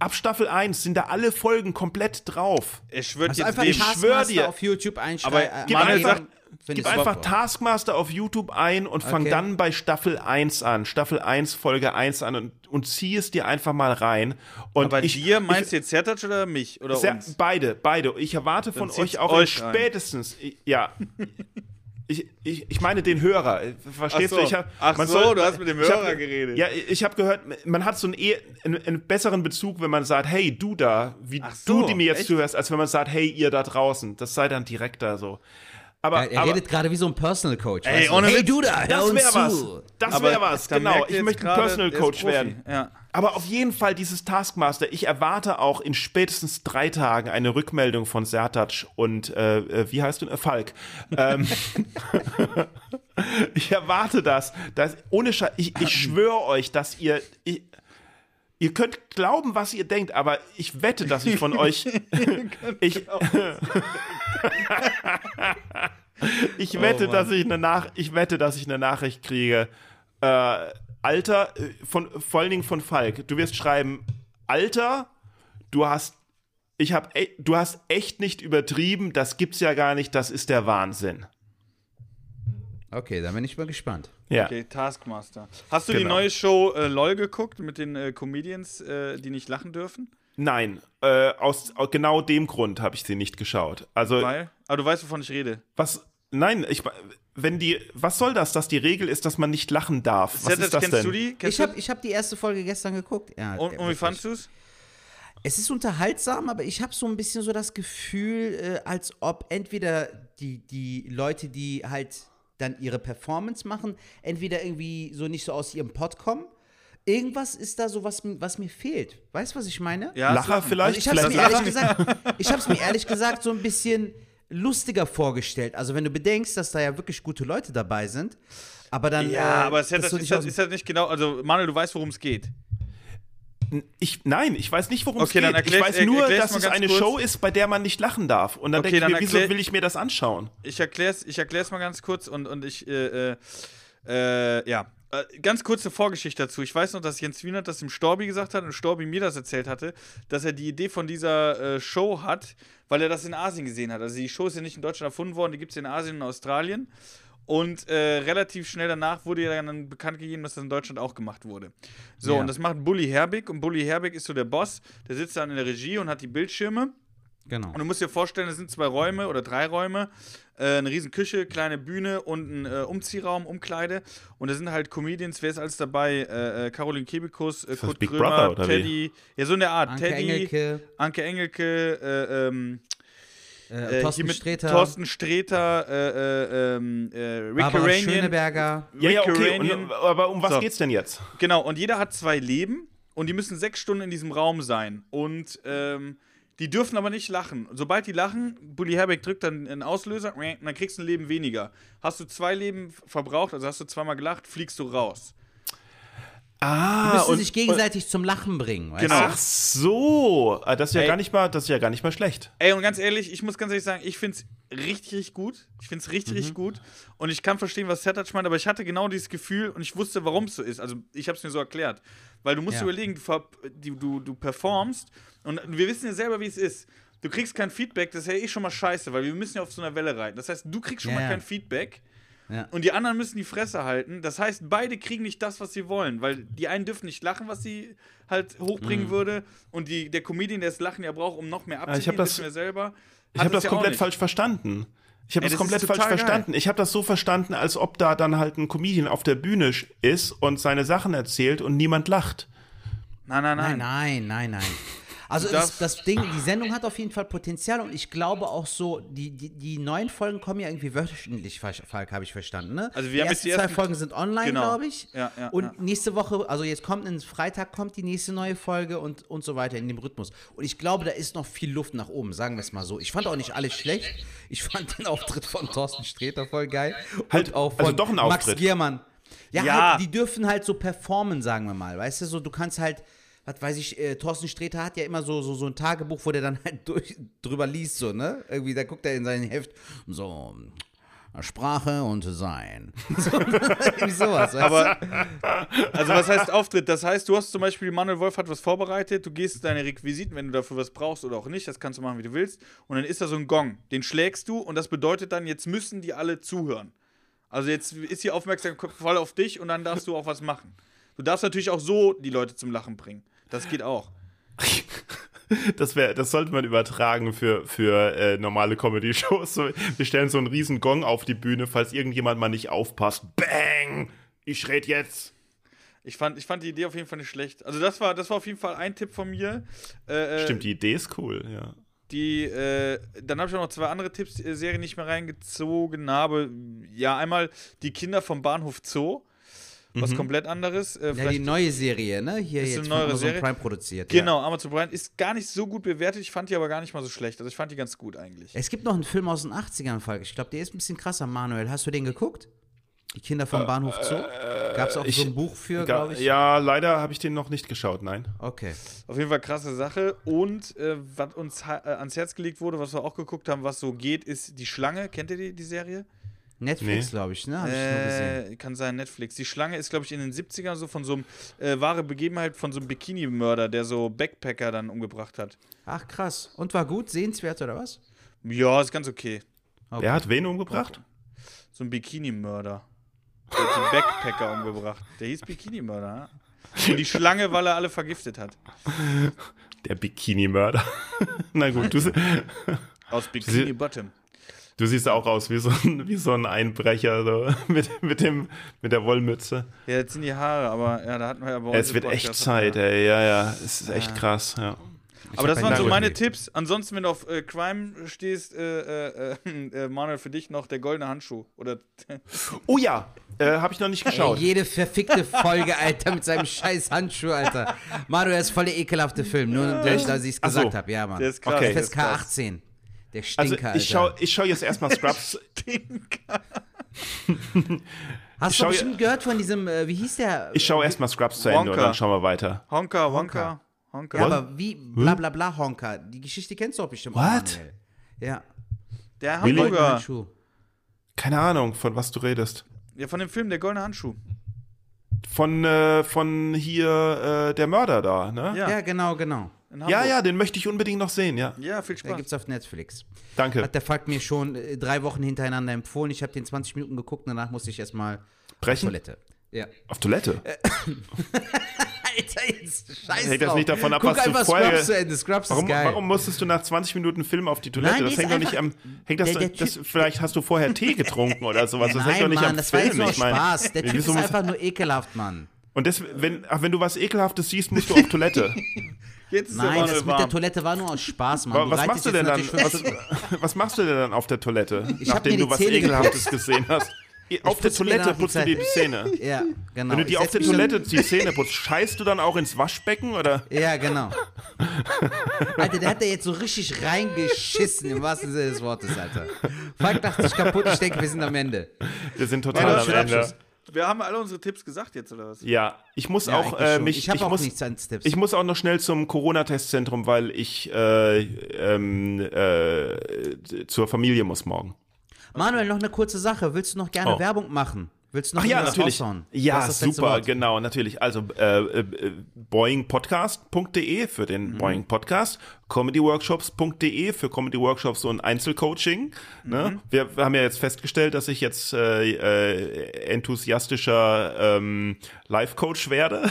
S4: ab Staffel 1 sind da alle Folgen komplett drauf.
S2: Er schwört
S3: Also
S2: jetzt
S3: einfach
S2: dem.
S4: schwör dir.
S3: auf YouTube einschreiben.
S2: Aber
S4: Gib
S2: Manuel
S4: einfach,
S2: sagt-
S3: Find
S4: gib
S3: ich
S4: einfach
S3: super.
S4: Taskmaster auf YouTube ein und fang
S3: Okay.
S4: dann bei Staffel 1 an. Staffel 1, Folge 1 an und, und zieh es dir einfach mal rein. Und
S2: Aber
S4: ich,
S2: dir meinst du jetzt Sertac oder mich? Oder uns?
S4: beide, beide. Ich erwarte von euch auch
S2: euch
S4: spätestens, ich- ja. Ich, ich, ich meine den Hörer. Verstehst
S2: Ach so.
S4: du? Ich hab,
S2: Ach
S4: man
S2: so, du hast mit dem
S4: ich hab-
S2: Hörer geredet.
S4: Ja, ich habe gehört, man hat so einen, eher, einen, einen besseren Bezug, wenn man sagt, hey, du da, wie
S2: Ach so,
S4: du, die mir jetzt
S2: echt?
S4: zuhörst, als wenn man sagt, hey, ihr da draußen. Das sei dann direkter so. Aber,
S3: Er, er
S4: aber
S3: redet gerade wie so ein Personal Coach.
S2: Ey, ohne
S3: hey
S2: Witz,
S3: du da,
S4: das wäre was. Das wäre was, genau. Ich möchte ein Personal Coach werden.
S2: Ja.
S4: Aber auf jeden Fall dieses Taskmaster. Ich erwarte auch in spätestens drei Tagen eine Rückmeldung von Sertac und äh, äh, wie heißt du? Falk. Ähm, ich erwarte das. das ohne Sche ich, ich schwöre euch, dass ihr. Ich, Ihr könnt glauben, was ihr denkt, aber ich wette, dass ich von euch. ich, ich wette,
S2: Oh,
S4: dass ich eine Nach ich wette, dass ich eine Nachricht kriege. Äh, Alter, äh, von, vor allen Dingen von Falk. Du wirst schreiben, Alter, du hast, ich hab, e du hast echt nicht übertrieben, das gibt's ja gar nicht, das ist der Wahnsinn.
S3: Okay, dann bin ich mal gespannt.
S4: Ja.
S2: Okay, Taskmaster. Hast du die
S4: Genau.
S2: neue Show äh, LOL geguckt mit den äh, Comedians, äh, die nicht lachen dürfen?
S4: Nein, äh, aus, aus genau dem Grund habe ich sie nicht geschaut. Also,
S2: Weil? Aber du weißt, wovon ich rede.
S4: was, nein, ich, wenn die, was soll das, dass die Regel ist, dass man nicht lachen darf? Was ist das
S2: kennst
S4: denn?
S2: du die? Kennst
S3: Ich habe ich hab die erste Folge gestern geguckt. Ja,
S2: Und, und wie fandest du es?
S3: Es ist unterhaltsam, aber ich habe so ein bisschen so das Gefühl, äh, als ob entweder die, die Leute, die halt dann ihre Performance machen, entweder irgendwie so nicht so aus ihrem Pod kommen. Irgendwas ist da so, was, was mir fehlt. Weißt du, was ich meine?
S2: Ja,
S4: Lacher vielleicht?
S3: Also ich habe es mir, ehrlich
S4: Lacher?
S3: gesagt, ich hab's mir ehrlich gesagt so ein bisschen lustiger vorgestellt. Also wenn du bedenkst, dass da ja wirklich gute Leute dabei sind, aber dann
S2: Ja,
S3: äh,
S2: aber Sertac
S3: so
S2: ist,
S3: nicht
S2: das, ist das nicht genau. Also, Manuel, du weißt, worum es geht.
S4: Ich, nein, ich weiß nicht, worum
S2: Okay,
S4: es
S2: dann
S4: geht. Ich
S2: erklär-
S4: weiß nur, dass es eine
S2: kurz.
S4: Show ist, bei der man nicht lachen darf. Und dann
S2: Okay,
S4: denke ich mir, wieso
S2: erklär-
S4: will ich mir das anschauen?
S2: Ich erklär's, ich erklär's mal ganz kurz und, und ich, äh, äh, äh, ja. Äh, ganz kurze Vorgeschichte dazu. Ich weiß noch, dass Jens Wienert das dem Storbi gesagt hat und Storbi mir das erzählt hatte, dass er die Idee von dieser äh, Show hat, weil er das in Asien gesehen hat. Also die Show ist ja nicht in Deutschland erfunden worden, die gibt es in Asien und Australien. Und äh, relativ schnell danach wurde ja dann bekannt gegeben, dass das in Deutschland auch gemacht wurde. So,
S3: Ja.
S2: und das macht Bully Herbig und Bully Herbig ist so der Boss, der sitzt dann in der Regie und hat die Bildschirme.
S3: Genau.
S2: Und du musst dir vorstellen, es sind zwei Räume oder drei Räume, äh, eine riesen Küche, kleine Bühne und ein äh, Umziehraum, Umkleide. Und da sind halt Comedians, wer ist alles dabei? Äh, äh, Caroline Kebekus, äh, Kurt
S4: Big
S2: Krömer,
S4: Brother, oder wie?
S2: Teddy, ja so in der Art,
S3: Anke
S2: Teddy,
S3: Engelke,
S2: Anke Engelke, äh, ähm,
S3: äh,
S2: äh,
S3: Thorsten Sträter,
S2: Thorsten Sträter, äh, äh, ähm, äh, Rick.
S3: Schöneberger.
S4: Ja, ja,
S2: Rick
S4: okay. Und, aber um was
S2: So.
S4: geht's denn jetzt?
S2: Genau, und jeder hat zwei Leben und die müssen sechs Stunden in diesem Raum sein. Und ähm, die dürfen aber nicht lachen. Sobald die lachen, Bully Herbeck drückt dann einen Auslöser dann kriegst du ein Leben weniger. Hast du zwei Leben verbraucht, also hast du zweimal gelacht, fliegst du raus.
S3: Die
S4: Ah,
S3: müssen
S4: und,
S3: sich gegenseitig zum Lachen bringen. Weißt
S2: Genau.
S3: du?
S4: Ach so, Ah, das ist ja
S2: Ey.
S4: gar nicht mal, das ist ja gar nicht mal schlecht.
S2: Ey, und ganz ehrlich, ich muss ganz ehrlich sagen, ich finde es richtig, richtig gut. Ich finde es richtig, richtig gut. Und ich kann verstehen, was Sertac meint, aber ich hatte genau dieses Gefühl und ich wusste, warum es so ist. Also, ich habe es mir so erklärt. Weil du musst
S3: Ja.
S2: überlegen, du, du, du, performst und wir wissen ja selber, wie es ist. Du kriegst kein Feedback, das ist ja eh schon mal scheiße, weil wir müssen ja auf so einer Welle reiten. Das heißt, du kriegst schon
S3: Ja,
S2: mal kein Feedback.
S3: Ja.
S2: Und die anderen müssen die Fresse halten. Das heißt, beide kriegen nicht das, was sie wollen, weil die einen dürfen nicht lachen, was sie halt hochbringen
S4: Mhm.
S2: würde. Und die, der Comedian, der das Lachen ja braucht, um noch mehr
S4: ich hab
S2: abzuziehen,
S4: das-
S2: wissen wir selber.
S4: Ich habe das
S2: ja
S4: komplett falsch verstanden. Ich habe das
S2: das
S4: komplett
S2: ist
S4: falsch
S2: geil.
S4: verstanden. Ich habe das so verstanden, als ob da dann halt ein Comedian auf der Bühne ist und seine Sachen erzählt und niemand lacht.
S2: Nein, nein,
S3: Nein,
S2: nein.
S3: nein, nein, nein. Also das, das Ding, die Sendung hat auf jeden Fall Potenzial und ich glaube auch so, die, die, die neuen Folgen kommen ja irgendwie wöchentlich, Falk, habe ich verstanden, ne?
S2: Also wir
S3: die
S2: haben jetzt
S3: ersten
S2: die
S3: zwei
S2: ersten-
S3: Folgen sind online,
S2: Genau.
S3: glaube ich.
S2: Ja, ja,
S3: und
S2: ja.
S3: nächste Woche, also jetzt kommt ein Freitag, kommt die nächste neue Folge und, und so weiter in dem Rhythmus. Und ich glaube, da ist noch viel Luft nach oben, sagen wir es mal so. Ich fand auch nicht alles schlecht. Ich fand den Auftritt von Thorsten Sträter voll geil.
S4: Halt,
S3: und auch von
S4: also doch ein
S3: Max
S4: Auftritt.
S3: Giermann. Ja,
S2: Ja.
S3: Halt, die dürfen halt so performen, sagen wir mal. Weißt du, so du kannst halt, was weiß ich, äh, Thorsten Sträter hat ja immer so, so, so ein Tagebuch, wo der dann halt durch, drüber liest, so, ne? Irgendwie, da guckt er in sein Heft, so, Sprache und Sein. So, irgendwie sowas, weißt
S2: Aber, also was heißt Auftritt? Das heißt, du hast zum Beispiel, Manuel Wolf hat was vorbereitet, du gehst deine Requisiten, wenn du dafür was brauchst oder auch nicht, das kannst du machen, wie du willst. Und dann ist da so ein Gong, den schlägst du und das bedeutet dann, jetzt müssen die alle zuhören. Also jetzt ist die Aufmerksamkeit voll auf dich und dann darfst du auch was machen. Du darfst natürlich auch so die Leute zum Lachen bringen. Das geht auch.
S4: Das, wär, das sollte man übertragen für, für äh, normale Comedy-Shows. Wir stellen so einen riesen Gong auf die Bühne, falls irgendjemand mal nicht aufpasst. Bang! Ich red jetzt.
S2: Ich fand, ich fand die Idee auf jeden Fall nicht schlecht. Also das war, das war auf jeden Fall ein Tipp von mir. Äh, äh,
S4: Stimmt, die Idee ist cool, ja.
S2: Die, äh, dann habe ich auch noch zwei andere Tipps, die Serien nicht mehr reingezogen habe. Ja, einmal die Kinder vom Bahnhof Zoo, was komplett anderes. Äh,
S3: Ja, die neue Serie, ne? Hier
S2: Ist
S3: jetzt
S2: eine neuere
S3: Amazon
S2: Serie?
S3: Prime produziert.
S2: genau, Amazon Prime ist gar nicht so gut bewertet. Ich fand die aber gar nicht mal so schlecht. Also ich fand die ganz gut eigentlich.
S3: Ja. Es gibt noch einen Film aus den 80ern, Falk. Ich glaube, der ist ein bisschen krasser, Manuel. Hast du den geguckt? Die Kinder vom Bahnhof Zoo? Gab es auch
S4: ich-
S3: so ein Buch für, glaube ich?
S4: Ja, leider habe ich den noch nicht geschaut, nein.
S3: Okay.
S2: Auf jeden Fall krasse Sache. Und äh, was uns äh, ans Herz gelegt wurde, was wir auch geguckt haben, was so geht, ist die Schlange. Kennt ihr die, die Serie?
S3: Netflix,
S4: Nee.
S3: glaube ich, ne? Hab ich nur gesehen.
S2: Äh, kann sein, Netflix. Die Schlange ist, glaube ich, in den 70ern so von so einem äh, wahre Begebenheit von so einem Bikini-Mörder, der so Backpacker dann umgebracht hat.
S3: Ach, krass. Und war gut? Sehenswert oder was?
S2: Ja, ist ganz okay.
S3: Okay.
S4: Wer hat wen umgebracht?
S2: So ein Bikini-Mörder. Der hat die Backpacker umgebracht. Der hieß Bikini-Mörder. Und die Schlange, weil er alle vergiftet hat.
S4: Der Bikini-Mörder. Na gut, du,
S2: Aus Bikini Bottom.
S4: Du siehst auch aus wie so ein, wie so ein Einbrecher so, mit, mit, dem, mit der Wollmütze.
S2: Ja, jetzt sind die Haare, aber ja, da hatten wir ja bei
S4: Es wird echt Zeit, ey. Ja, ja. Es ist echt krass, ja.
S2: Aber das waren so meine. Tipps. Ansonsten, wenn du auf äh, Crime stehst, äh, äh, äh, Manuel, für dich noch der goldene Handschuh. Oder
S4: Oh ja, äh, habe ich noch nicht
S3: Ey,
S4: geschaut.
S3: jede verfickte Folge, Alter, mit seinem scheiß Handschuh, Alter. Das ist voll der ekelhafte Film, nur dass ich es gesagt habe. Ja, Mann.
S2: der ist krass.
S4: Okay.
S3: FSK
S2: krass.
S3: 18. Der
S4: Also
S3: Stinker,
S4: ich schaue ich schau jetzt erstmal Scrubs.
S3: Hast
S4: schau
S3: du bestimmt gehört von diesem, äh, wie hieß der?
S4: Ich schaue erstmal Scrubs zu Ende und dann schauen wir weiter.
S2: Honka, Wonka, Honka.
S3: ja, aber wie, bla bla bla Honka. Die Geschichte kennst du auch bestimmt.
S4: What?
S3: Ja.
S2: Der
S4: Really?
S3: Goldene
S2: Hamburger.
S3: Handschuh.
S4: Keine Ahnung, von was du redest.
S2: Ja, von dem Film Der goldene Handschuh.
S4: Von, äh, von hier äh, der Mörder da, ne?
S2: Ja,
S3: Ja, genau, genau.
S2: In
S4: ja, ja, den möchte ich unbedingt noch sehen, ja.
S2: Ja, viel
S3: Der
S2: Spaß.
S3: gibt's auf Netflix.
S4: Danke.
S3: Hat der Falk mir schon äh, drei Wochen hintereinander empfohlen. Ich habe den 20 Minuten geguckt, danach musste ich erstmal auf
S4: Brechen?
S3: Toilette. Ja.
S4: Auf Toilette.
S3: Alter, jetzt scheiß
S4: Hängt das nicht davon ab,
S3: Guck
S4: was du
S3: einfach
S4: vorher-
S3: Scrubs zu Ende. Scrubs
S4: Warum,
S3: ist geil.
S4: warum musstest du nach 20 Minuten Film auf die Toilette?
S3: Nein,
S4: das hängt doch nicht am. Hängt das,
S3: der- der
S4: das,
S3: Typ-
S4: vielleicht hast du vorher Tee getrunken oder sowas. Das hängt
S3: Nein,
S4: doch nicht
S3: Mann,
S4: am
S3: das war
S4: Film.
S3: jetzt nur
S4: ich meine,
S3: Spaß. Der Typ ist einfach nur ekelhaft, Mann.
S4: Und das, wenn, ach, wenn du was Ekelhaftes siehst, musst du auf Toilette.
S2: Jetzt ist der
S3: Nein, das mit der
S2: warm.
S3: Toilette war nur aus Spaß, Mann.
S4: Wa- was machst du
S3: jetzt
S4: denn dann?
S3: natürlich
S4: Was, was machst du denn dann auf der Toilette,
S3: Ich
S4: nachdem du was
S3: Zähne
S4: Ekelhaftes gesehen hast? Auf der Toilette putzt du dir die Zähne.
S3: Ja, genau.
S4: Wenn du dir auf der Toilette die Zähne putzt, scheißt du dann auch ins Waschbecken oder?
S3: Ja, genau. Alter, der hat da jetzt so richtig reingeschissen, im wahrsten Sinne des Wortes, Alter. Falk dachte sich kaputt, ich denke, wir sind am Ende.
S4: Wir sind total am Ende.
S2: Wir haben alle unsere Tipps gesagt jetzt, oder was?
S4: Ja, ich muss
S3: Ja,
S4: auch äh, mich.
S3: ich habe auch
S4: muss,
S3: nichts an Tipps.
S4: Ich muss auch noch schnell zum Corona-Testzentrum, weil ich äh, ähm, äh, zur Familie muss morgen.
S3: Manuel, noch eine kurze Sache. Willst du noch gerne
S4: Oh.
S3: Werbung machen? Willst du noch
S4: Ach ja, natürlich. Ja, super, genau, natürlich. Also äh, äh, boingpodcast.de für den
S3: Mhm.
S4: Boing Podcast, comedyworkshops.de für Comedy Workshops und Einzelcoaching. Ne?
S3: Mhm.
S4: Wir, wir haben ja jetzt festgestellt, dass ich jetzt äh, äh, enthusiastischer ähm, Life-Coach werde.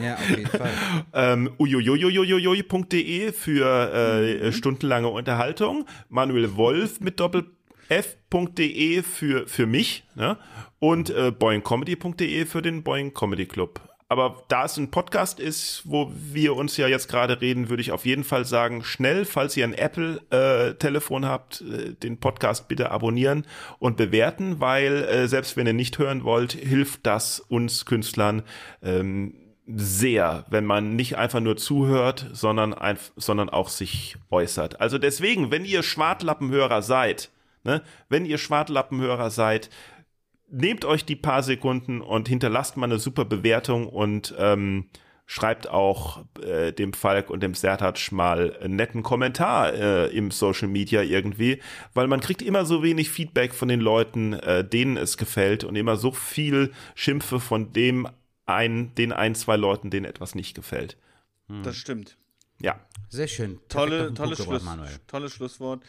S3: Ja, auf jeden Fall.
S4: ähm, uiuiuiuiui.de für äh, stundenlange Unterhaltung. Manuel Wolf mit Doppel f.de für, für mich ne? und äh, boingcomedy.de für den Boing Comedy Club. Aber da es ein Podcast ist, wo wir uns ja jetzt gerade reden, würde ich auf jeden Fall sagen, schnell, falls ihr ein Apple-Telefon habt, äh, den Podcast bitte abonnieren und bewerten, weil äh, selbst wenn ihr nicht hören wollt, hilft das uns Künstlern ähm, sehr, wenn man nicht einfach nur zuhört, sondern, einf sondern auch sich äußert. Also deswegen, wenn ihr Schwartlappenhörer seid, ne, wenn ihr Schwartlappenhörer seid, nehmt euch die paar Sekunden und hinterlasst mal eine super Bewertung und ähm, schreibt auch äh, dem Falk und dem Sertac mal einen netten Kommentar äh, im Social Media irgendwie, weil man kriegt immer so wenig Feedback von den Leuten, äh, denen es gefällt und immer so viel Schimpfe von dem ein, den ein, zwei Leuten, denen etwas nicht gefällt.
S2: Das stimmt.
S4: Ja,
S3: Sehr schön.
S2: Tolle, tolles, Schluss,
S3: Manuel.
S2: tolles Schlusswort.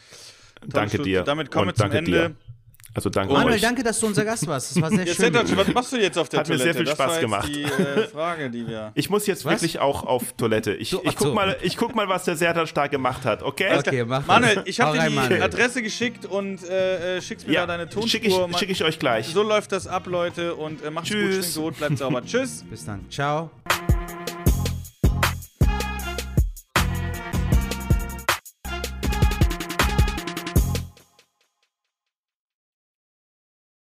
S4: Danke
S2: Schluss-
S4: dir.
S2: Damit kommen wir
S4: Und
S2: zum
S4: danke
S2: Ende.
S4: Dir. Also danke
S3: Manuel,
S4: euch.
S3: danke, dass du unser Gast warst. Das war sehr
S2: Jetzt
S3: schön.
S2: Sertac, was machst du jetzt auf der
S4: Hat mir
S2: Toilette?
S4: sehr viel
S2: das
S4: Spaß
S2: war jetzt
S4: gemacht.
S2: die äh, Frage, die wir.
S4: Ich muss jetzt
S3: Was?
S4: wirklich auch auf Toilette. Ich,
S3: So,
S4: ich, guck
S3: so.
S4: mal, ich guck mal, was der Sertac da gemacht hat, okay?
S3: Okay, mach
S2: Manuel, ich habe dir die
S3: Manuel.
S2: Adresse geschickt und äh, äh, schickst mir da deine Tonspur.
S4: schicke ich, schick ich euch gleich.
S2: So läuft das ab, Leute. Und äh, macht's gut,
S4: Tschüss.
S2: schwingt gut, bleibt sauber. Tschüss.
S3: Bis dann. Ciao.